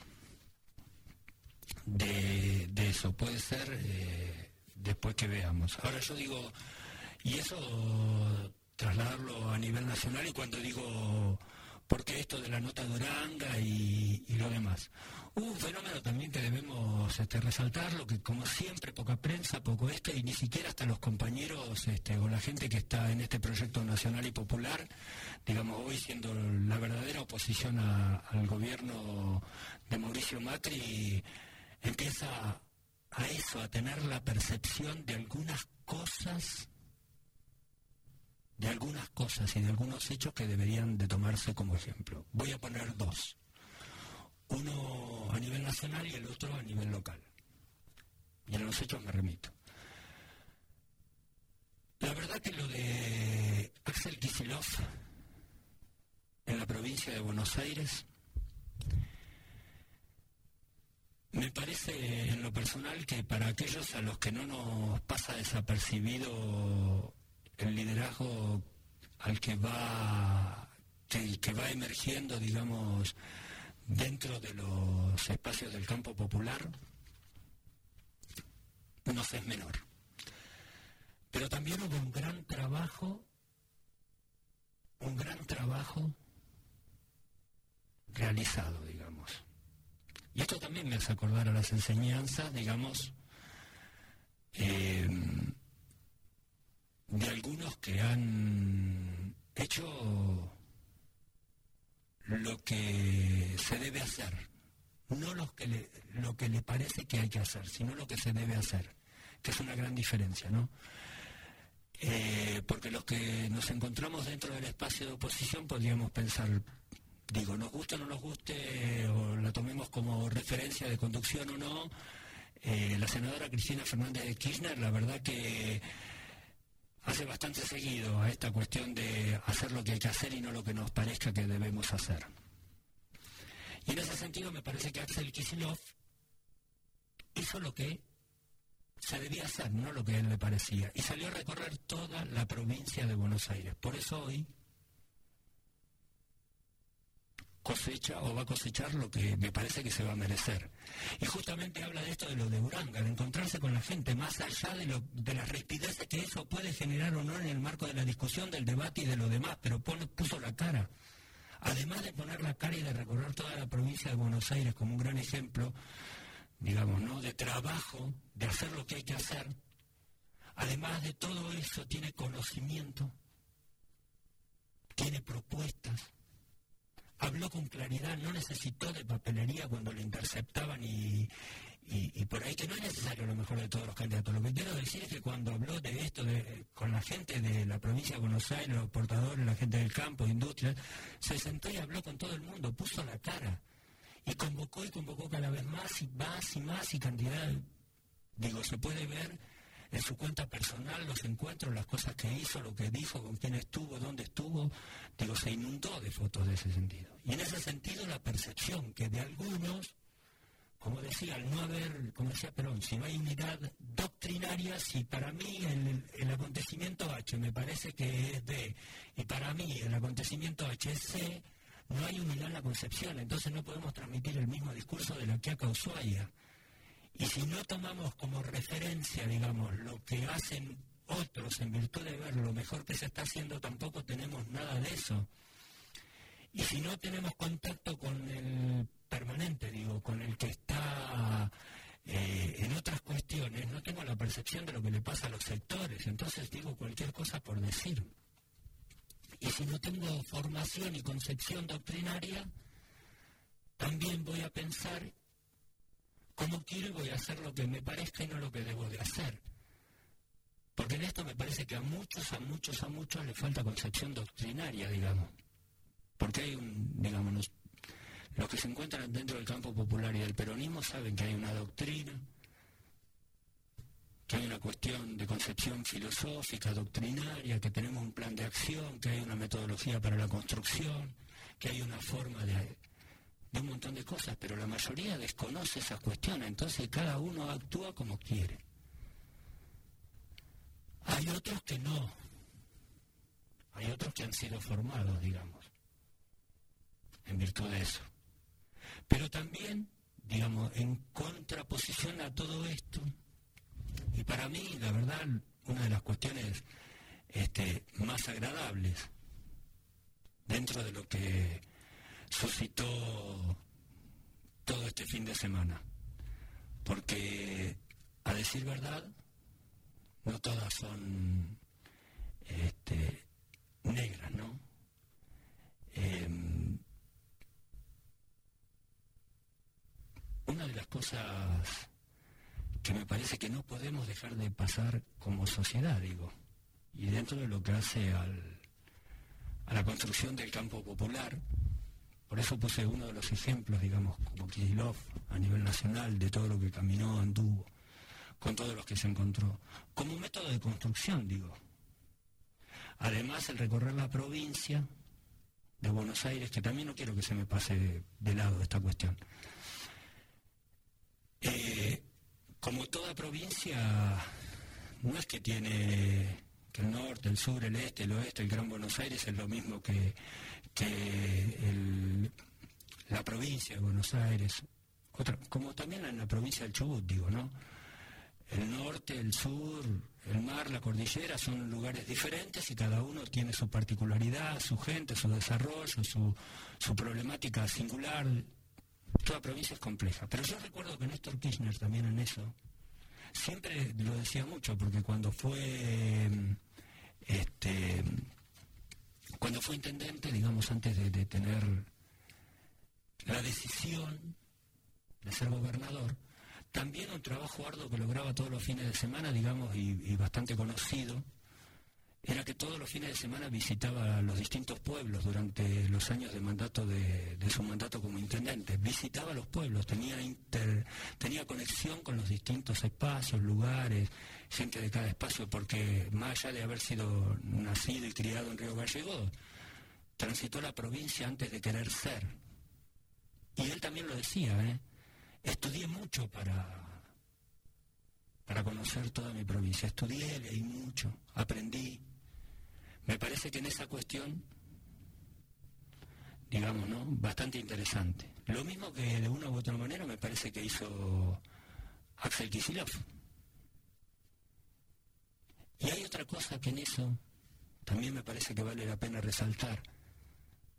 de, de eso. Puede ser eh, después que veamos. Ahora yo digo, y eso trasladarlo a nivel nacional y cuando digo, ¿por qué esto de la nota de Oranga y, y lo demás? Un fenómeno también que debemos este, resaltar, lo que como siempre, poca prensa, poco esto, y ni siquiera hasta los compañeros este, o la gente que está en este proyecto nacional y popular, digamos, hoy siendo la verdadera oposición al gobierno de Mauricio Macri, empieza a eso, a tener la percepción de algunas cosas, de algunas cosas y de algunos hechos que deberían de tomarse como ejemplo. Voy a poner dos. Uno a nivel nacional y el otro a nivel local. Y a los hechos me remito. La verdad que lo de Axel Kisilov en la provincia de Buenos Aires me parece en lo personal que para aquellos a los que no nos pasa desapercibido el liderazgo al que va que, que va emergiendo, digamos, dentro de los espacios del campo popular, no es menor. Pero también hubo un gran trabajo, un gran trabajo realizado, digamos. Y esto también me hace acordar a las enseñanzas, digamos, eh, de algunos que han hecho lo que se debe hacer, no lo que, le, lo que le parece que hay que hacer, sino lo que se debe hacer, que es una gran diferencia, ¿no? Eh, porque los que nos encontramos dentro del espacio de oposición podríamos pensar, digo, nos guste o no nos guste, o la tomemos como referencia de conducción o no, eh, la senadora Cristina Fernández de Kirchner, la verdad que hace bastante seguido a esta cuestión de hacer lo que hay que hacer y no lo que nos parezca que debemos hacer. Y en ese sentido me parece que Axel Kicillof hizo lo que se debía hacer, no lo que a él le parecía. Y salió a recorrer toda la provincia de Buenos Aires. Por eso hoy cosecha o va a cosechar lo que me parece que se va a merecer. Y justamente habla de esto de lo de Uranga, de encontrarse con la gente, más allá de, lo, de las rispideces que eso puede generar o no en el marco de la discusión, del debate y de lo demás, pero pone, puso la cara. Además de poner la cara y de recorrer toda la provincia de Buenos Aires como un gran ejemplo, digamos, ¿no? De trabajo, de hacer lo que hay que hacer. Además de todo eso, tiene conocimiento, tiene propuestas, habló con claridad, no necesitó de papelería cuando le interceptaban y, y, y, por ahí que no es necesario lo mejor de todos los candidatos. Lo que quiero decir es que cuando habló de esto de, con la gente de la provincia de Buenos Aires, los portadores, la gente del campo, de industria, se sentó y habló con todo el mundo, puso la cara y convocó y convocó cada vez más y más y más y cantidad. Digo, se puede ver en su cuenta personal los encuentros, las cosas que hizo, lo que dijo, con quién estuvo, dónde estuvo. Digo, se inundó de fotos de ese sentido. Y en ese sentido la percepción que de algunos, como decía, al no haber, como decía Perón, si no hay unidad doctrinaria, si para mí el, el acontecimiento H me parece que es B y para mí el acontecimiento H es C, no hay unidad en la concepción, entonces no podemos transmitir el mismo discurso de la que ha Ushuaia. Y si no tomamos como referencia, digamos, lo que hacen otros en virtud de ver lo mejor que se está haciendo, tampoco tenemos nada de eso. Y si no tenemos contacto con el permanente, digo, con el que está eh, en otras cuestiones, no tengo la percepción de lo que le pasa a los sectores. Entonces digo cualquier cosa por decir. Y si no tengo formación y concepción doctrinaria, también voy a pensar como quiero voy a hacer lo que me parezca y no lo que debo de hacer. Porque en esto me parece que a muchos, a muchos, a muchos les falta concepción doctrinaria, digamos. Porque hay un, digamos, los que se encuentran dentro del campo popular y del peronismo saben que hay una doctrina, que hay una cuestión de concepción filosófica, doctrinaria, que tenemos un plan de acción, que hay una metodología para la construcción, que hay una forma de, de un montón de cosas, pero la mayoría desconoce esas cuestiones, entonces cada uno actúa como quiere. Hay otros que no, hay otros que han sido formados, digamos, en virtud de eso. Pero también, digamos, en contraposición a todo esto, y para mí, la verdad, una de las cuestiones este, más agradables dentro de lo que suscitó todo este fin de semana. Porque, a decir verdad, no todas son este, negras, ¿no? Eh, una de las cosas que me parece que no podemos dejar de pasar como sociedad, digo, y dentro de lo que hace al, a la construcción del campo popular, por eso puse uno de los ejemplos, digamos, como Kirilov a nivel nacional, de todo lo que caminó, anduvo, con todos los que se encontró, como método de construcción, digo. Además, el recorrer la provincia de Buenos Aires, que también no quiero que se me pase de lado esta cuestión. Eh, como toda provincia, no es que tiene que el norte, el sur, el este, el oeste, el Gran Buenos Aires es lo mismo que, el, la provincia de Buenos Aires, como también en la provincia del Chubut, digo, ¿no? El norte, el sur, el mar, la cordillera son lugares diferentes y cada uno tiene su particularidad, su gente, su desarrollo, su, su problemática singular, Toda provincia es compleja. Pero yo recuerdo que Néstor Kirchner también en eso, siempre lo decía mucho, porque cuando fue este cuando fue intendente, digamos, antes de, tener la decisión de ser gobernador, también un trabajo arduo que lograba todos los fines de semana, digamos, y, y bastante conocido, era que todos los fines de semana visitaba los distintos pueblos durante los años de mandato de, de su mandato como intendente. Visitaba los pueblos, tenía inter- tenía conexión con los distintos espacios, lugares, gente de cada espacio, porque más allá de haber sido nacido y criado en Río Gallegos, transitó la provincia antes de querer ser. Y él también lo decía, ¿eh? Estudié mucho para para conocer toda mi provincia. Estudié, leí mucho, aprendí. Me parece que en esa cuestión, digamos, ¿no? Bastante interesante. Lo mismo que de una u otra manera me parece que hizo Axel Kicillof. Y hay otra cosa que en eso también me parece que vale la pena resaltar,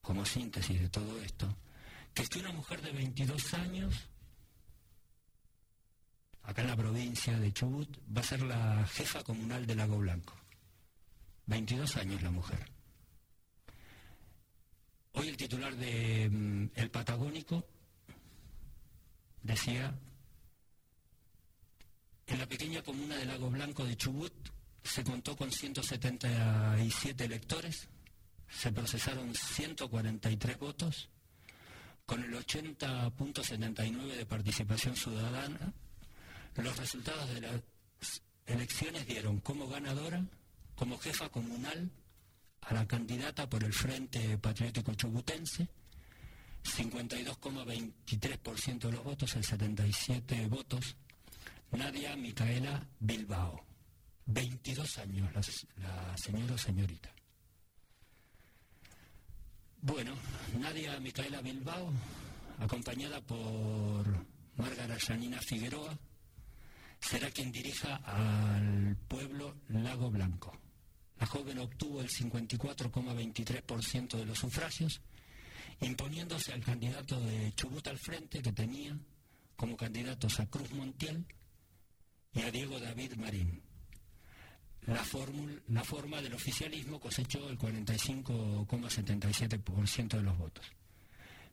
como síntesis de todo esto, que es que una mujer de 22 años acá en la provincia de Chubut, va a ser la jefa comunal de Lago Blanco. 22 años la mujer. Hoy el titular de mm, El Patagónico decía, en la pequeña comuna de Lago Blanco de Chubut se contó con 177 electores, se procesaron 143 votos, con el 80.79 de participación ciudadana, los resultados de las elecciones dieron como ganadora, como jefa comunal, a la candidata por el Frente Patriótico Chubutense, 52,23% de los votos, el 77 votos, Nadia Micaela Bilbao. 22 años la, señora o señorita. Bueno, Nadia Micaela Bilbao, acompañada por Márgara Yanina Figueroa, será quien dirija al pueblo Lago Blanco. La joven obtuvo el 54,23% de los sufragios, imponiéndose al candidato de Chubut al frente que tenía como candidatos a Cruz Montiel y a Diego David Marín. La, fórmula, la forma del oficialismo cosechó el 45,77% de los votos.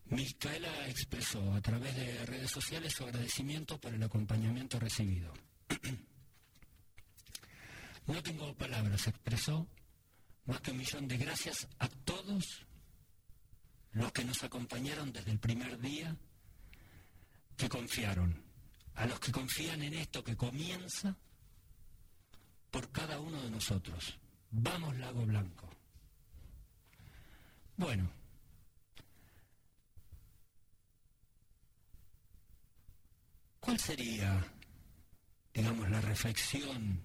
Micaela expresó a través de redes sociales su agradecimiento por el acompañamiento recibido. No tengo palabras, expresó, más que un millón de gracias a todos los que nos acompañaron desde el primer día, que confiaron, a los que confían en esto que comienza por cada uno de nosotros. Vamos, Lago Blanco. Bueno, ¿cuál sería, digamos, la reflexión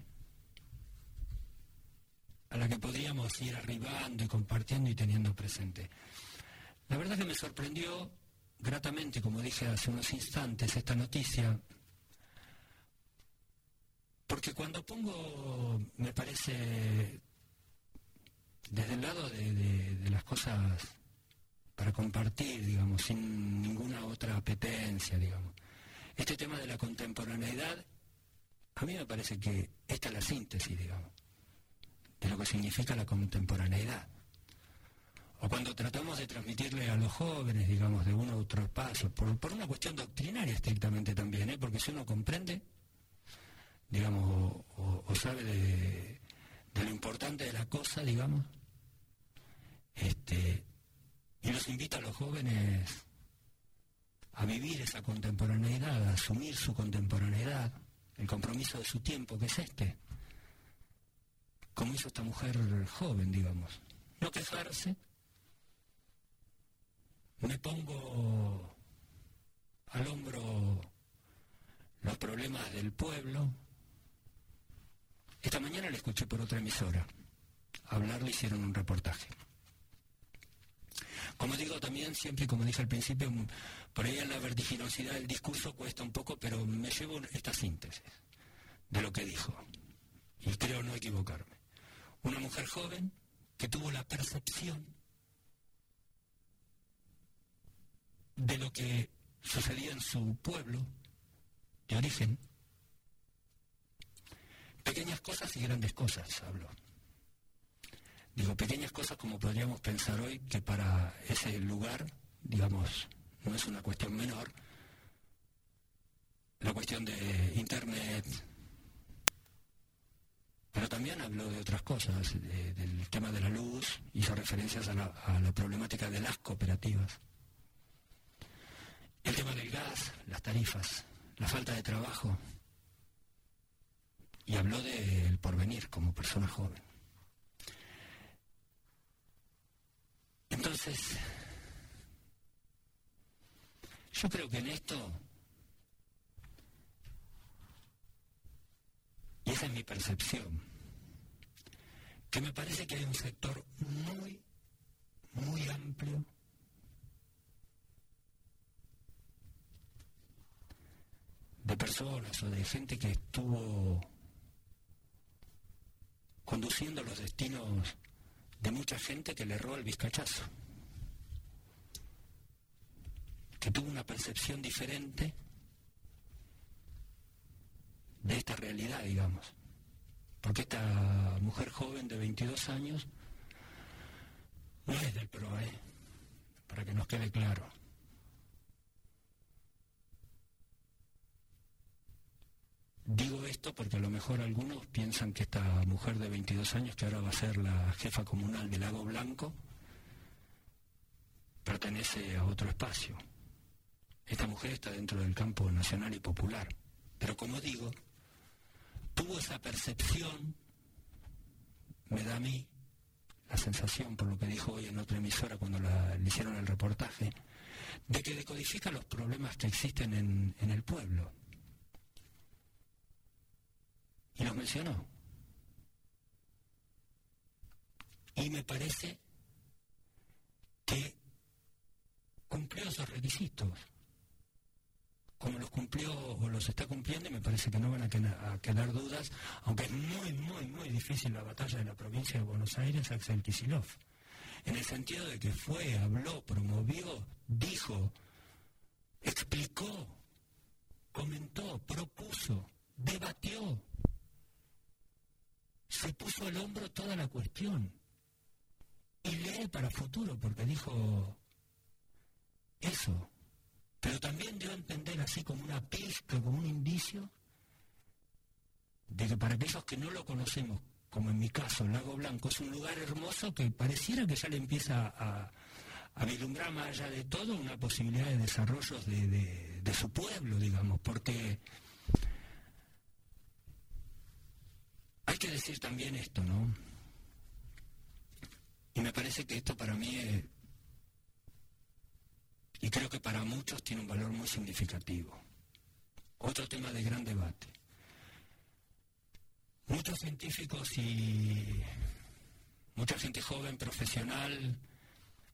a la que podríamos ir arribando y compartiendo y teniendo presente? La verdad que me sorprendió gratamente, como dije hace unos instantes, esta noticia, porque cuando pongo, me parece, desde el lado de, las cosas para compartir, digamos, sin ninguna otra apetencia, digamos, este tema de la contemporaneidad, a mí me parece que esta es la síntesis, digamos, de lo que significa la contemporaneidad. O cuando tratamos de transmitirle a los jóvenes, digamos, de uno u otro espacio, por, por una cuestión doctrinaria estrictamente también, ¿eh? porque si uno comprende, digamos, o, sabe de, lo importante de la cosa, digamos, este, y los invita a los jóvenes a vivir esa contemporaneidad, a asumir su contemporaneidad, el compromiso de su tiempo, que es este, como hizo esta mujer joven, digamos, no quejarse, me pongo al hombro los problemas del pueblo. Esta mañana le escuché por otra emisora. Hablar le hicieron un reportaje. Como digo también, siempre, como dije al principio, por ahí en la vertiginosidad del discurso cuesta un poco, pero me llevo esta síntesis de lo que dijo. Y creo no equivocarme. Una mujer joven que tuvo la percepción de lo que sucedía en su pueblo de origen. Pequeñas cosas y grandes cosas, hablo. Digo, pequeñas cosas como podríamos pensar hoy que para ese lugar, digamos, no es una cuestión menor, la cuestión de Internet, pero también habló de otras cosas, de- del tema de la luz, hizo referencias a la, a la problemática de las cooperativas. El tema del gas, las tarifas, la falta de trabajo. Y habló del porvenir como persona joven. Entonces, yo creo que en esto, y esa es mi percepción, que me parece que hay un sector muy, muy amplio de personas o de gente que estuvo conduciendo los destinos de mucha gente que le erró el vizcachazo, que tuvo una percepción diferente de esta realidad, digamos. Porque esta mujer joven de 22 años no es del PROE, para que nos quede claro. Digo esto porque a lo mejor algunos piensan que esta mujer de 22 años, que ahora va a ser la jefa comunal del Lago Blanco, pertenece a otro espacio. Esta mujer está dentro del campo nacional y popular. Pero como digo, tuvo esa percepción, me da a mí la sensación, por lo que dijo hoy en otra emisora cuando le hicieron el reportaje, de que decodifica los problemas que existen en, en el pueblo. Y los mencionó. Y me parece que cumplió esos requisitos. Como los cumplió o los está cumpliendo, y me parece que no van a, quena- a quedar dudas, aunque es muy, muy, muy difícil la batalla de la provincia de Buenos Aires, Axel Kicillof. En el sentido de que fue, habló, promovió, dijo, explicó, comentó, propuso, debatió, se puso al hombro toda la cuestión. Y lee para futuro, porque dijo eso. Pero también dio a entender así como una pizca, como un indicio, de que para aquellos que no lo conocemos, como en mi caso, Lago Blanco es un lugar hermoso que pareciera que ya le empieza a, a vislumbrar más allá de todo una posibilidad de desarrollos de, de- de su pueblo, digamos, porque hay que decir también esto, ¿no? Y me parece que esto para mí es, y creo que para muchos tiene un valor muy significativo. Otro tema de gran debate. Muchos científicos y mucha gente joven, profesional,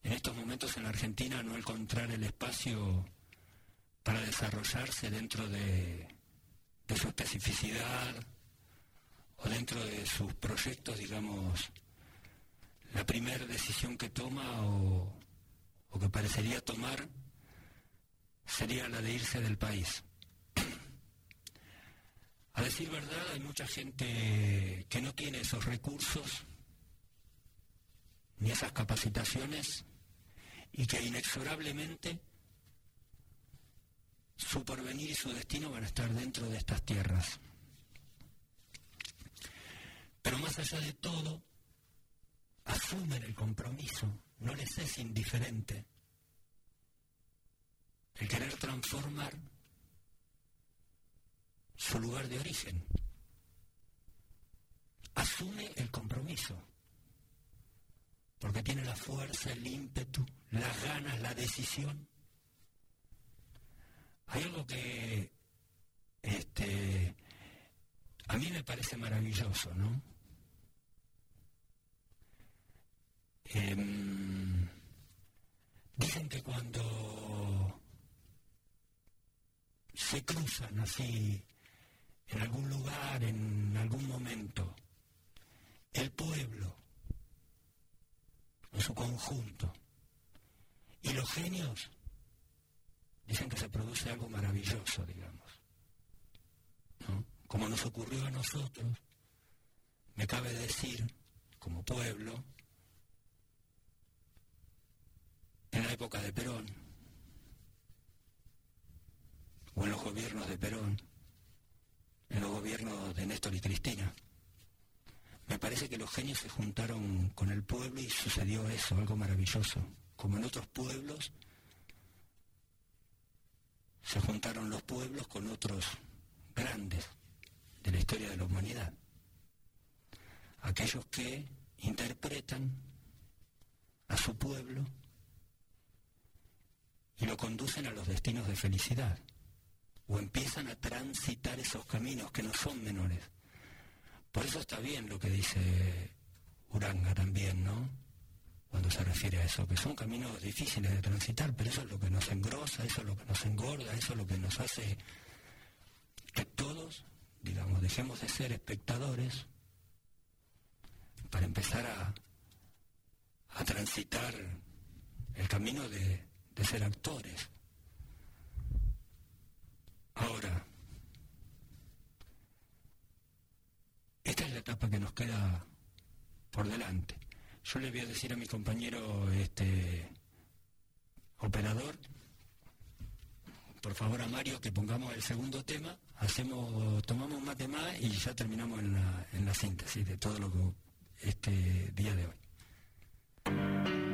en estos momentos en la Argentina no encontrar el espacio para desarrollarse dentro de, de su especificidad o dentro de sus proyectos, digamos, la primera decisión que toma o, que parecería tomar sería la de irse del país. A decir verdad, hay mucha gente que no tiene esos recursos ni esas capacitaciones y que inexorablemente su porvenir y su destino van a estar dentro de estas tierras. Pero más allá de todo, asumen el compromiso, no les es indiferente el querer transformar su lugar de origen. Asume el compromiso, porque tiene la fuerza, el ímpetu, las ganas, la decisión. Hay algo que este, a mí me parece maravilloso, ¿no? Em, dicen que cuando se cruzan así en algún lugar, en algún momento, el pueblo en su conjunto y los genios dicen que se produce algo maravilloso, digamos. Como nos ocurrió a nosotros, me cabe decir, como pueblo, en la época de Perón, o en los gobiernos de Perón, en los gobiernos de Néstor y Cristina. Me parece que los genios se juntaron con el pueblo y sucedió eso, algo maravilloso. Como en otros pueblos, se juntaron los pueblos con otros grandes de la historia de la humanidad. Aquellos que interpretan a su pueblo y lo conducen a los destinos de felicidad o empiezan a transitar esos caminos que no son menores. Por eso está bien lo que dice Uranga también, ¿no? Cuando se refiere a eso, que son caminos difíciles de transitar, pero eso es lo que nos engrosa, eso es lo que nos engorda, eso es lo que nos hace que todos, digamos, dejemos de ser espectadores para empezar a, a transitar el camino de, de ser actores. Ahora, esta es la etapa que nos queda por delante. Yo le voy a decir a mi compañero este operador, por favor a Mario que pongamos el segundo tema, hacemos, tomamos un mate más y ya terminamos en la, en la síntesis de todo lo que este día de hoy.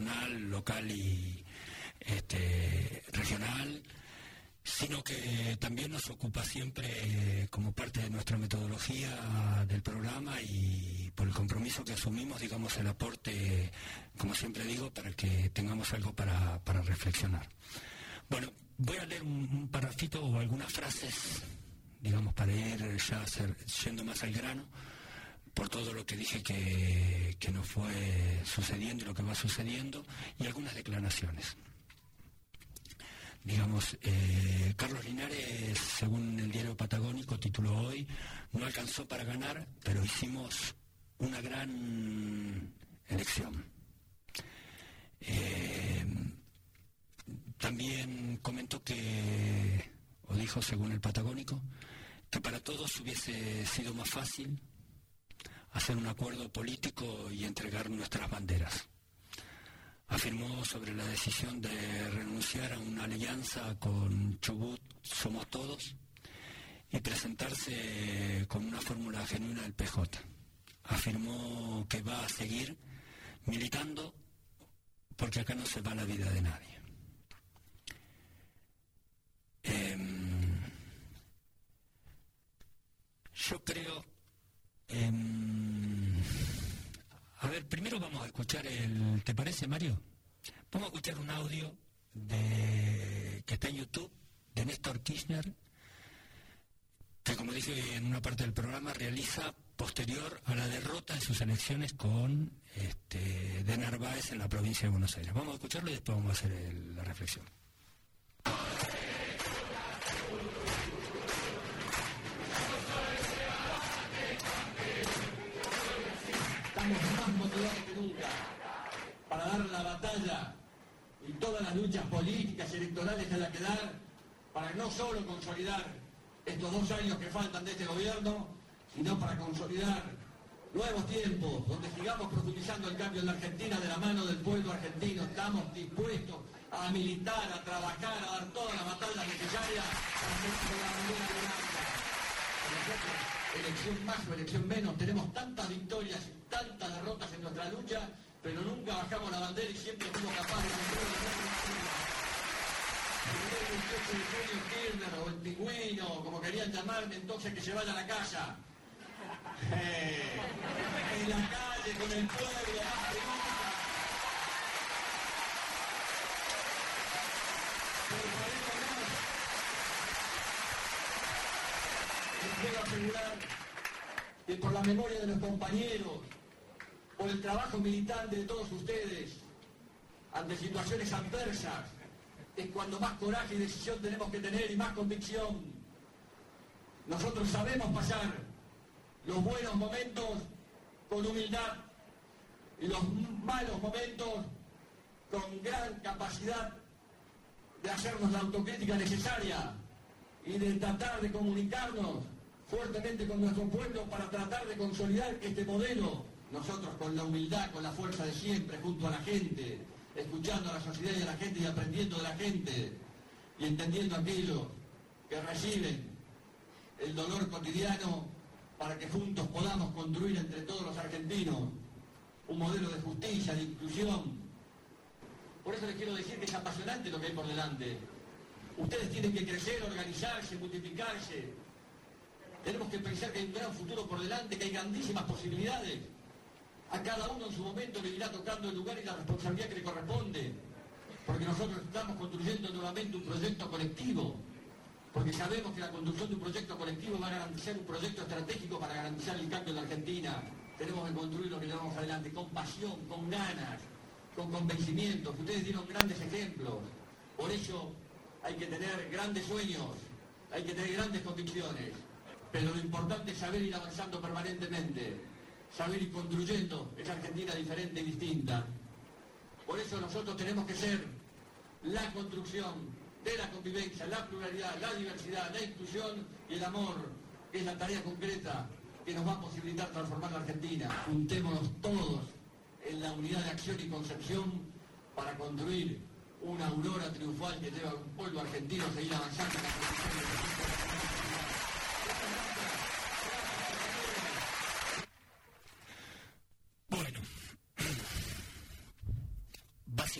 Nacional, local y este, regional sino que también nos ocupa siempre eh, como parte de nuestra metodología del programa y por el compromiso que asumimos, digamos, el aporte, como siempre digo, para que tengamos algo para, para reflexionar. Bueno, voy a leer un, un parrafito o algunas frases, digamos, para ir ya ser- yendo más al grano, por todo lo que dije que, que nos fue sucediendo y lo que va sucediendo, y algunas declaraciones digamos, eh, Carlos Linares, según el diario Patagónico, tituló hoy, no alcanzó para ganar, pero hicimos una gran elección. Eh, también comentó que, o dijo según el Patagónico, que para todos hubiese sido más fácil hacer un acuerdo político y entregar nuestras banderas afirmó sobre la decisión de renunciar a una alianza con Chubut Somos Todos y presentarse con una fórmula genuina del PJ. Afirmó que va a seguir militando porque acá no se va la vida de nadie. Em, yo creo... em, a ver, primero vamos a escuchar el. ¿Te parece, Mario? Vamos a escuchar un audio que está en YouTube de Néstor Kirchner, que como dije en una parte del programa, realiza posterior a la derrota de sus elecciones con este, de Narváez en la provincia de Buenos Aires. Vamos a escucharlo y después vamos a hacer la reflexión. Para dar la batalla y todas las luchas políticas y electorales que haya que dar para no solo consolidar estos dos años que faltan de este gobierno, sino para consolidar nuevos tiempos donde sigamos profundizando el cambio en la Argentina de la mano del pueblo argentino. Estamos dispuestos a militar, a trabajar, a dar toda la batalla necesaria para que ganancia. Nosotros, elección más o elección menos, tenemos tantas victorias tantas derrotas en nuestra lucha, pero nunca bajamos la bandera y siempre fuimos capaces de. El 28 de junio Kirchner o el pingüino, como querían llamarme, entonces que se vaya a la casa. Eh, en la calle, con el pueblo. Pero sabemos más. Les asegurar que por la memoria de los compañeros por el trabajo militante de todos ustedes ante situaciones adversas, es cuando más coraje y decisión tenemos que tener y más convicción. Nosotros sabemos pasar los buenos momentos con humildad y los malos momentos con gran capacidad de hacernos la autocrítica necesaria y de tratar de comunicarnos fuertemente con nuestro pueblo para tratar de consolidar este modelo. Nosotros con la humildad, con la fuerza de siempre, junto a la gente, escuchando a la sociedad y a la gente y aprendiendo de la gente y entendiendo aquello que reciben el dolor cotidiano para que juntos podamos construir entre todos los argentinos un modelo de justicia, de inclusión. Por eso les quiero decir que es apasionante lo que hay por delante. Ustedes tienen que crecer, organizarse, multiplicarse. Tenemos que pensar que hay un gran futuro por delante, que hay grandísimas posibilidades. A cada uno en su momento le irá tocando el lugar y la responsabilidad que le corresponde. Porque nosotros estamos construyendo nuevamente un proyecto colectivo. Porque sabemos que la construcción de un proyecto colectivo va a garantizar un proyecto estratégico para garantizar el cambio en la Argentina. Tenemos que construir lo que llevamos adelante con pasión, con ganas, con convencimientos. Ustedes dieron grandes ejemplos. Por eso hay que tener grandes sueños, hay que tener grandes convicciones. Pero lo importante es saber ir avanzando permanentemente, saber ir construyendo esa Argentina diferente y distinta. Por eso nosotros tenemos que ser la construcción de la convivencia, la pluralidad, la diversidad, la inclusión y el amor, que es la tarea concreta que nos va a posibilitar transformar la Argentina. Juntémonos todos en la unidad de acción y concepción para construir una aurora triunfal que lleva a un pueblo argentino a seguir avanzando en la construcción de la Bueno,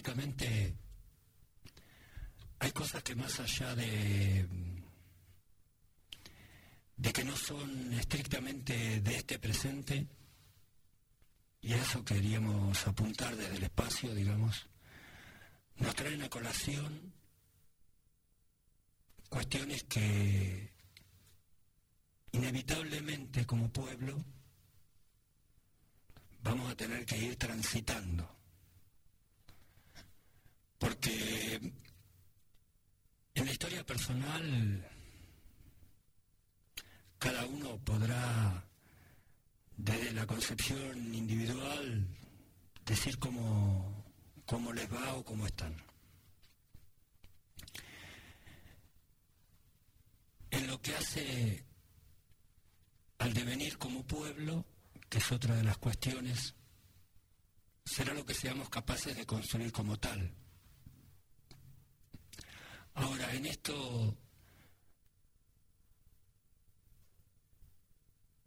básicamente hay cosas que más allá de, de que no son estrictamente de este presente, y a eso queríamos apuntar desde el espacio, digamos, nos traen a colación cuestiones que inevitablemente como pueblo vamos a tener que ir transitando. Porque en la historia personal cada uno podrá, desde la concepción individual, decir cómo, cómo les va o cómo están. En lo que hace al devenir como pueblo, que es otra de las cuestiones, será lo que seamos capaces de construir como tal. Ahora, en esto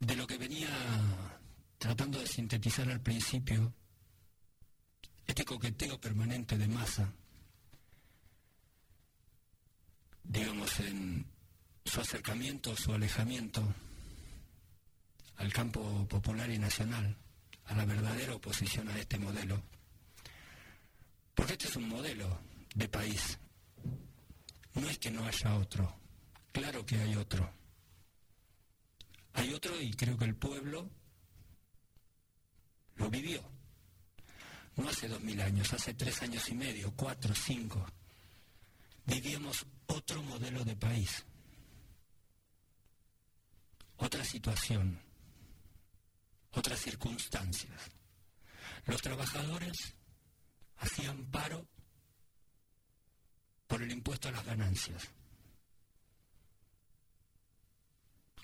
de lo que venía tratando de sintetizar al principio, este coqueteo permanente de masa, digamos, en su acercamiento, su alejamiento al campo popular y nacional, a la verdadera oposición a este modelo. Porque este es un modelo de país. No es que no haya otro. Claro que hay otro. Hay otro y creo que el pueblo lo vivió. No hace dos mil años, hace tres años y medio, cuatro, cinco. Vivíamos otro modelo de país. Otra situación otras circunstancias. Los trabajadores hacían paro por el impuesto a las ganancias.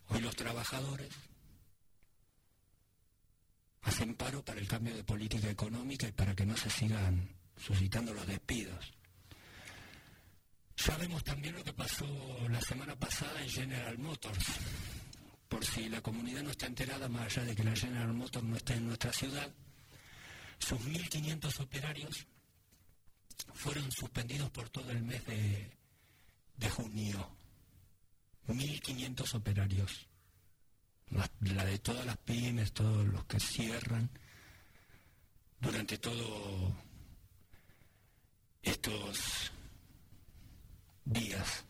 Hoy los trabajadores hacen paro para el cambio de política económica y para que no se sigan suscitando los despidos. Sabemos también lo que pasó la semana pasada en General Motors por si la comunidad no está enterada, más allá de que la General Motors no está en nuestra ciudad, sus 1.500 operarios fueron suspendidos por todo el mes de, de junio. 1.500 operarios. La, la, de todas las pymes, todos los que cierran, durante todo estos días.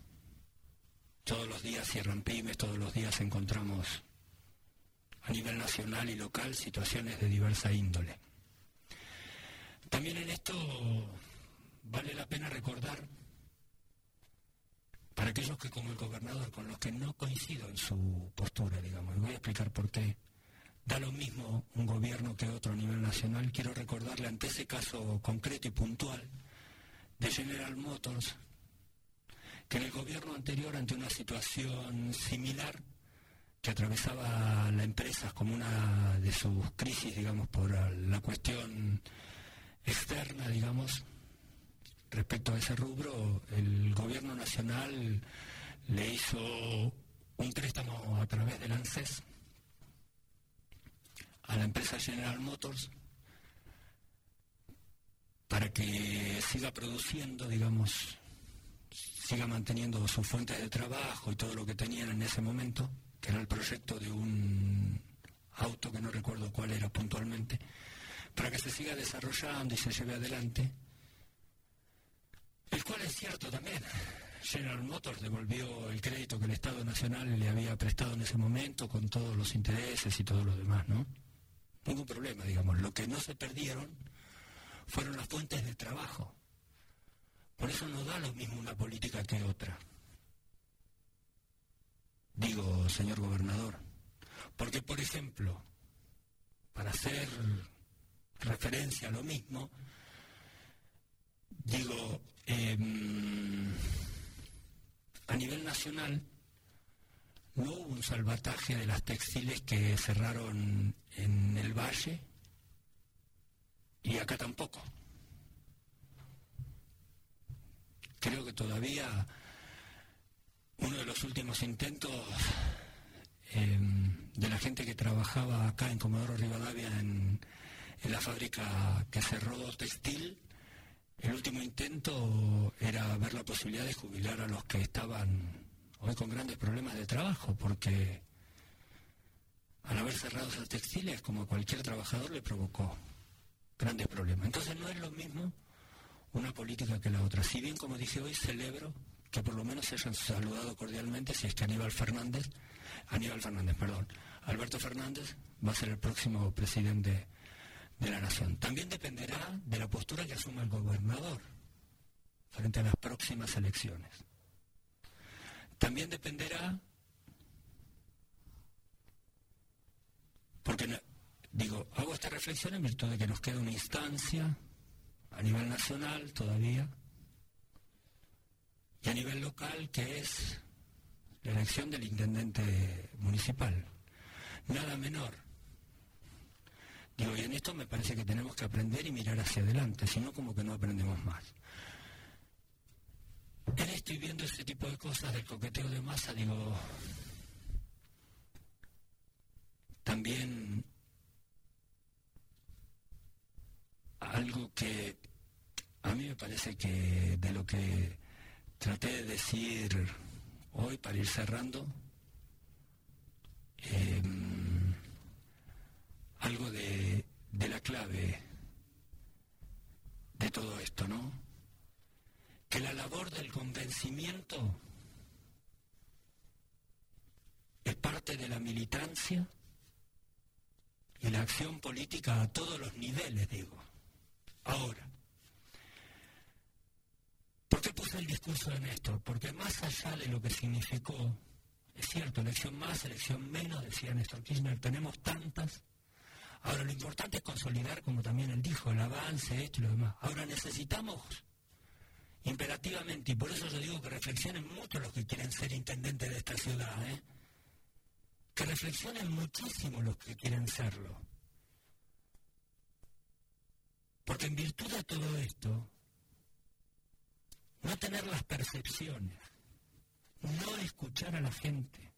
Todos los días cierran pymes, todos los días encontramos a nivel nacional y local situaciones de diversa índole. Esto vale la pena recordar para aquellos que como el gobernador, con los que no coincido en su postura, digamos, voy a explicar por qué. Da lo mismo un gobierno que otro a nivel nacional. Quiero recordarle ante ese caso concreto y puntual de General Motors, que en el gobierno anterior, ante una situación similar que atravesaba la empresa como una de sus crisis, digamos, por la cuestión externa, digamos, respecto a ese rubro, el gobierno nacional le hizo un préstamo a través del ANSES a la empresa General Motors para que siga produciendo, digamos, siga manteniendo sus fuentes de trabajo y todo lo que tenían en ese momento, que era el proyecto de un auto que no recuerdo cuál era puntualmente, para que se siga desarrollando y se lleve adelante. El cual es cierto también. General Motors devolvió el crédito que el Estado Nacional le había prestado en ese momento con todos los intereses y todo lo demás, ¿no? Ningún problema, digamos. Lo que no se perdieron fueron las fuentes de trabajo. Por eso no da lo mismo una política que otra. Digo, señor gobernador, porque, por ejemplo, para hacer referencia a lo mismo, digo, em, a nivel nacional no hubo un salvataje de las textiles que cerraron en el valle y acá tampoco. Creo que todavía uno de los últimos intentos eh, de la gente que trabajaba acá en Comodoro Rivadavia en, en la fábrica que cerró textil, el último intento era ver la posibilidad de jubilar a los que estaban hoy con grandes problemas de trabajo, porque al haber cerrado esos textiles, como cualquier trabajador, le provocó grandes problemas. Entonces no es lo mismo una política que la otra. Si bien, como dije hoy, celebro que por lo menos se hayan saludado cordialmente si es que Aníbal Fernández, Aníbal Fernández, perdón, Alberto Fernández va a ser el próximo presidente de la nación. También dependerá de la postura que asuma el gobernador frente a las próximas elecciones. También dependerá, porque digo, hago esta reflexión en virtud de que nos queda una instancia a nivel nacional todavía y a nivel local que es la elección del intendente municipal. Nada menor. Digo, y en esto me parece que tenemos que aprender y mirar hacia adelante, si no como que no aprendemos más. En esto y viendo ese tipo de cosas del coqueteo de masa, digo, también algo que a mí me parece que de lo que traté de decir hoy para ir cerrando, em, algo de, de la clave de todo esto, ¿no? Que la labor del convencimiento es parte de la militancia y la acción política a todos los niveles, digo. Ahora, ¿por qué puse el discurso de Néstor? Porque más allá de lo que significó, es cierto, elección más, elección menos, decía Néstor Kirchner, tenemos tantas. Ahora lo importante es consolidar, como también él dijo, el avance, esto y lo demás. Ahora necesitamos imperativamente, y por eso yo digo que reflexionen mucho los que quieren ser intendentes de esta ciudad, ¿eh? que reflexionen muchísimo los que quieren serlo. Porque en virtud de todo esto, no tener las percepciones, no escuchar a la gente,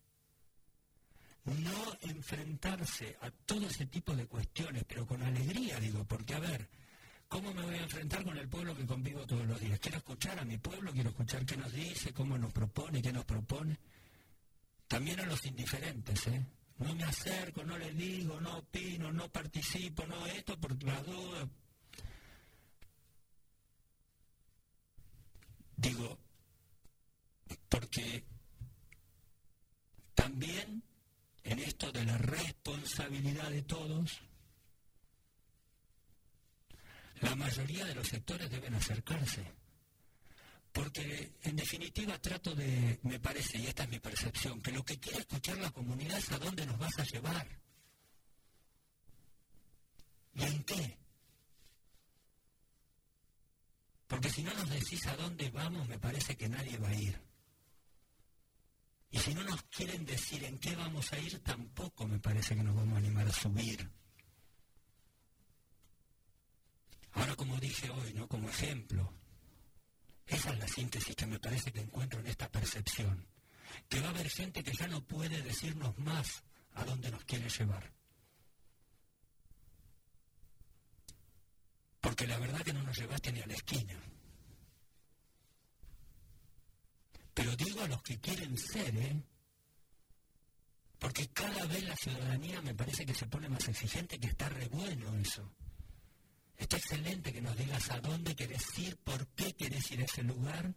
no enfrentarse a todo ese tipo de cuestiones, pero con alegría, digo, porque a ver, ¿cómo me voy a enfrentar con el pueblo que convivo todos los días? Quiero escuchar a mi pueblo, quiero escuchar qué nos dice, cómo nos propone, qué nos propone. También a los indiferentes, ¿eh? No me acerco, no les digo, no opino, no participo, no esto, por las dudas. Digo, porque también en esto de la responsabilidad de todos, la mayoría de los sectores deben acercarse. Porque en definitiva trato de, me parece, y esta es mi percepción, que lo que quiere escuchar la comunidad es a dónde nos vas a llevar. ¿Y en qué? Porque si no nos decís a dónde vamos, me parece que nadie va a ir. Y si no nos quieren decir en qué vamos a ir, tampoco me parece que nos vamos a animar a subir. Ahora, como dije hoy, ¿no? Como ejemplo, esa es la síntesis que me parece que encuentro en esta percepción. Que va a haber gente que ya no puede decirnos más a dónde nos quiere llevar. Porque la verdad que no nos llevaste ni a la esquina. Pero digo a los que quieren ser, ¿eh? Porque cada vez la ciudadanía me parece que se pone más exigente, que está re bueno eso. Está excelente que nos digas a dónde querés ir, por qué querés ir a ese lugar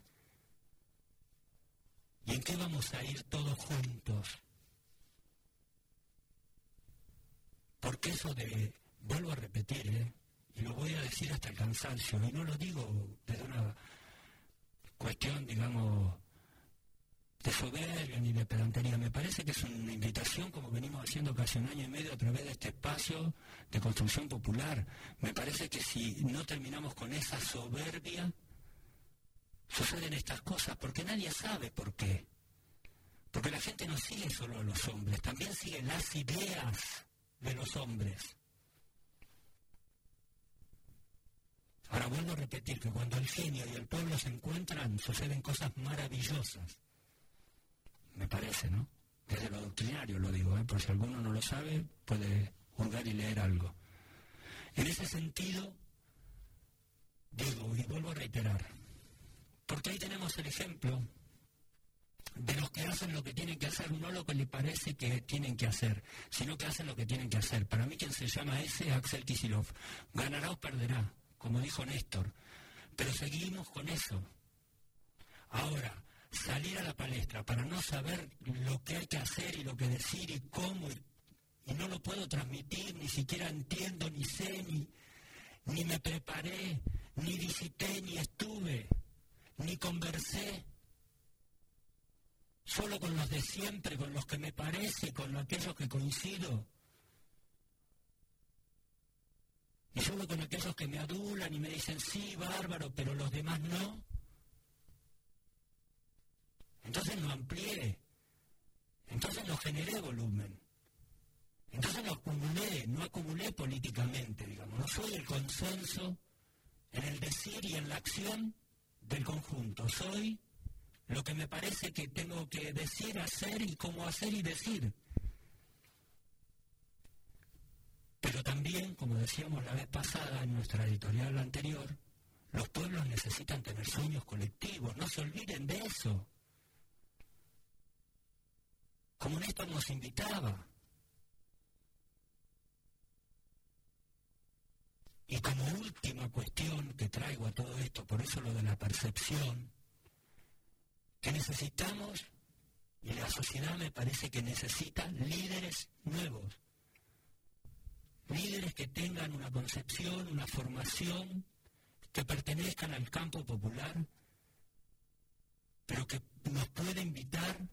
y en qué vamos a ir todos juntos. Porque eso de, vuelvo a repetir, ¿eh? y lo voy a decir hasta el cansancio, y no lo digo desde una cuestión, digamos, de soberbia ni de pedantería. Me parece que es una invitación, como venimos haciendo casi un año y medio a través de este espacio de construcción popular. Me parece que si no terminamos con esa soberbia, suceden estas cosas, porque nadie sabe por qué. Porque la gente no sigue solo a los hombres, también sigue las ideas de los hombres. Ahora vuelvo a repetir que cuando el genio y el pueblo se encuentran, suceden cosas maravillosas me parece, ¿no? Desde lo doctrinario lo digo, ¿eh? por si alguno no lo sabe, puede hurgar y leer algo. En ese sentido, digo, y vuelvo a reiterar, porque ahí tenemos el ejemplo de los que hacen lo que tienen que hacer, no lo que les parece que tienen que hacer, sino que hacen lo que tienen que hacer. Para mí quien se llama ese, Axel Kisilov, ganará o perderá, como dijo Néstor, pero seguimos con eso. Ahora, salir a la palestra para no saber lo que hay que hacer y lo que decir y cómo, y, no lo puedo transmitir, ni siquiera entiendo, ni sé, ni, ni me preparé, ni visité, ni estuve, ni conversé. Solo con los de siempre, con los que me parece, con aquellos que coincido. Y solo con aquellos que me adulan y me dicen, sí, bárbaro, pero los demás no. Entonces no amplié. Entonces no generé volumen. Entonces no acumulé, no acumulé políticamente, digamos. No soy el consenso en el decir y en la acción del conjunto. Soy lo que me parece que tengo que decir, hacer y cómo hacer y decir. Pero también, como decíamos la vez pasada en nuestra editorial anterior, los pueblos necesitan tener sueños colectivos. No se olviden de eso como Néstor nos invitaba. Y como última cuestión que traigo a todo esto, por eso lo de la percepción, que necesitamos, y la sociedad me parece que necesita líderes nuevos, líderes que tengan una concepción, una formación, que pertenezcan al campo popular, pero que nos pueda invitar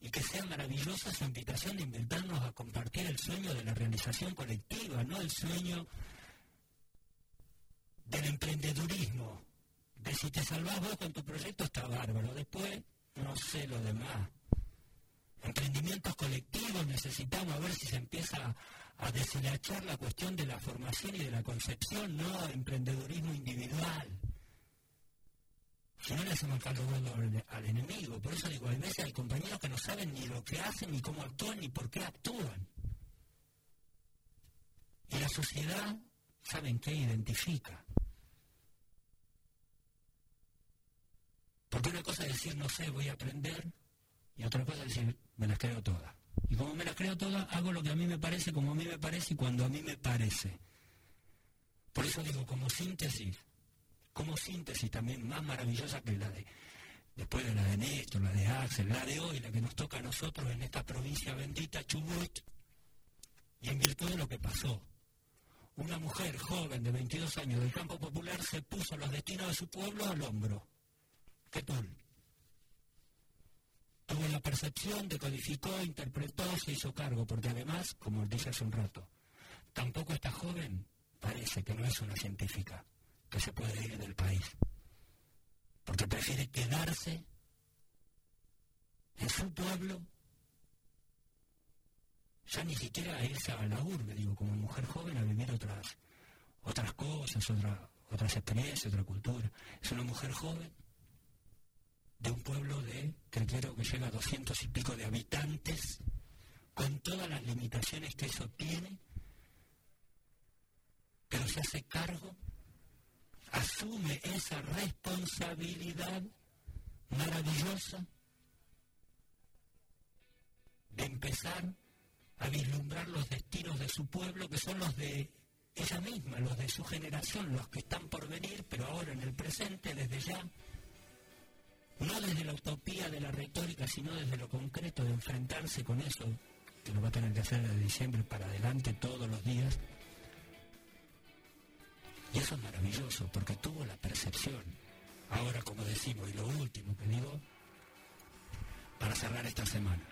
y que sea maravillosa su invitación de invitarnos a compartir el sueño de la realización colectiva, no el sueño del emprendedurismo, de si te salvás vos con tu proyecto está bárbaro, después no sé lo demás. Emprendimientos colectivos necesitamos a ver si se empieza a deshilachar la cuestión de la formación y de la concepción, no emprendedurismo individual. Si no le hacemos gordo al, al enemigo. Por eso digo, hay veces hay compañeros que no saben ni lo que hacen, ni cómo actúan, ni por qué actúan. Y la sociedad, ¿saben qué? Identifica. Porque una cosa es decir, no sé, voy a aprender, y otra cosa es decir, me las creo todas. Y como me las creo todas, hago lo que a mí me parece, como a mí me parece y cuando a mí me parece. Por eso digo, como síntesis, como síntesis también más maravillosa que la de, después de la de Néstor, la de Axel, la de hoy, la que nos toca a nosotros en esta provincia bendita, Chubut, y en virtud de lo que pasó. una mujer joven de 22 años del campo popular se puso los destinos de su pueblo al hombro. ¿Qué tal? Tuvo la percepción, decodificó, interpretó, se hizo cargo, porque además, como dije hace un rato, tampoco esta joven parece que no es una científica, que se puede ir del país, porque prefiere quedarse en su pueblo, ya ni siquiera irse a la urbe, digo, como mujer joven a vivir otras, otras cosas, otra- otras experiencias, otra cultura. Es una mujer joven de un pueblo de, creo que llega a doscientos y pico de habitantes, con todas las limitaciones que eso tiene, pero se hace cargo, asume esa responsabilidad maravillosa de empezar a vislumbrar los destinos de su pueblo, que son los de ella misma, los de su generación, los que están por venir, pero ahora en el presente, desde ya, no desde la utopía de la retórica, sino desde lo concreto de enfrentarse con eso, que lo va a tener que hacer de diciembre para adelante todos los días. Y eso es maravilloso, porque tuvo la percepción, ahora como decimos, y lo último que digo, para cerrar esta semana.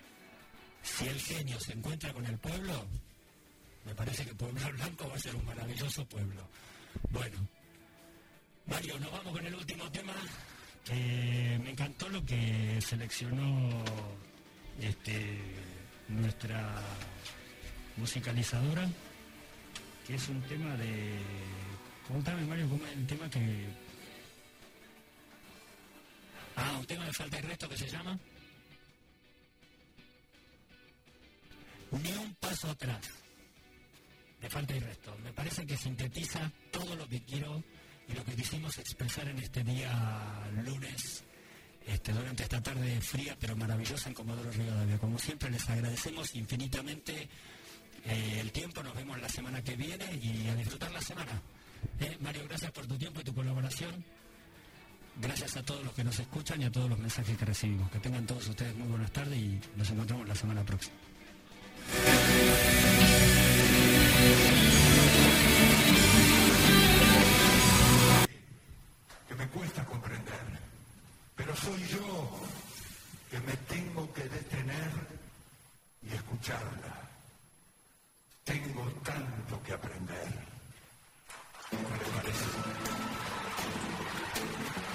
Si el genio se encuentra con el pueblo, me parece que Pueblo Blanco va a ser un maravilloso pueblo. Bueno, Mario, nos vamos con el último tema. que me encantó lo que seleccionó este, nuestra musicalizadora, que es un tema de... Contame, Mario, ¿cómo es el tema que... Ah, un tema de falta y resto que se llama... Ni un paso atrás de falta y resto. Me parece que sintetiza todo lo que quiero y lo que quisimos expresar en este día lunes, este, durante esta tarde fría pero maravillosa en Comodoro Rivadavia. Como siempre les agradecemos infinitamente eh, el tiempo, nos vemos la semana que viene y a disfrutar la semana. Eh, Mario, gracias por tu tiempo y tu colaboración. Gracias a todos los que nos escuchan y a todos los mensajes que recibimos. Que tengan todos ustedes muy buenas tardes y nos encontramos la semana próxima. Que me cuesta comprender, pero soy yo que me tengo que detener y escucharla. Tengo tanto que aprender. Thank you.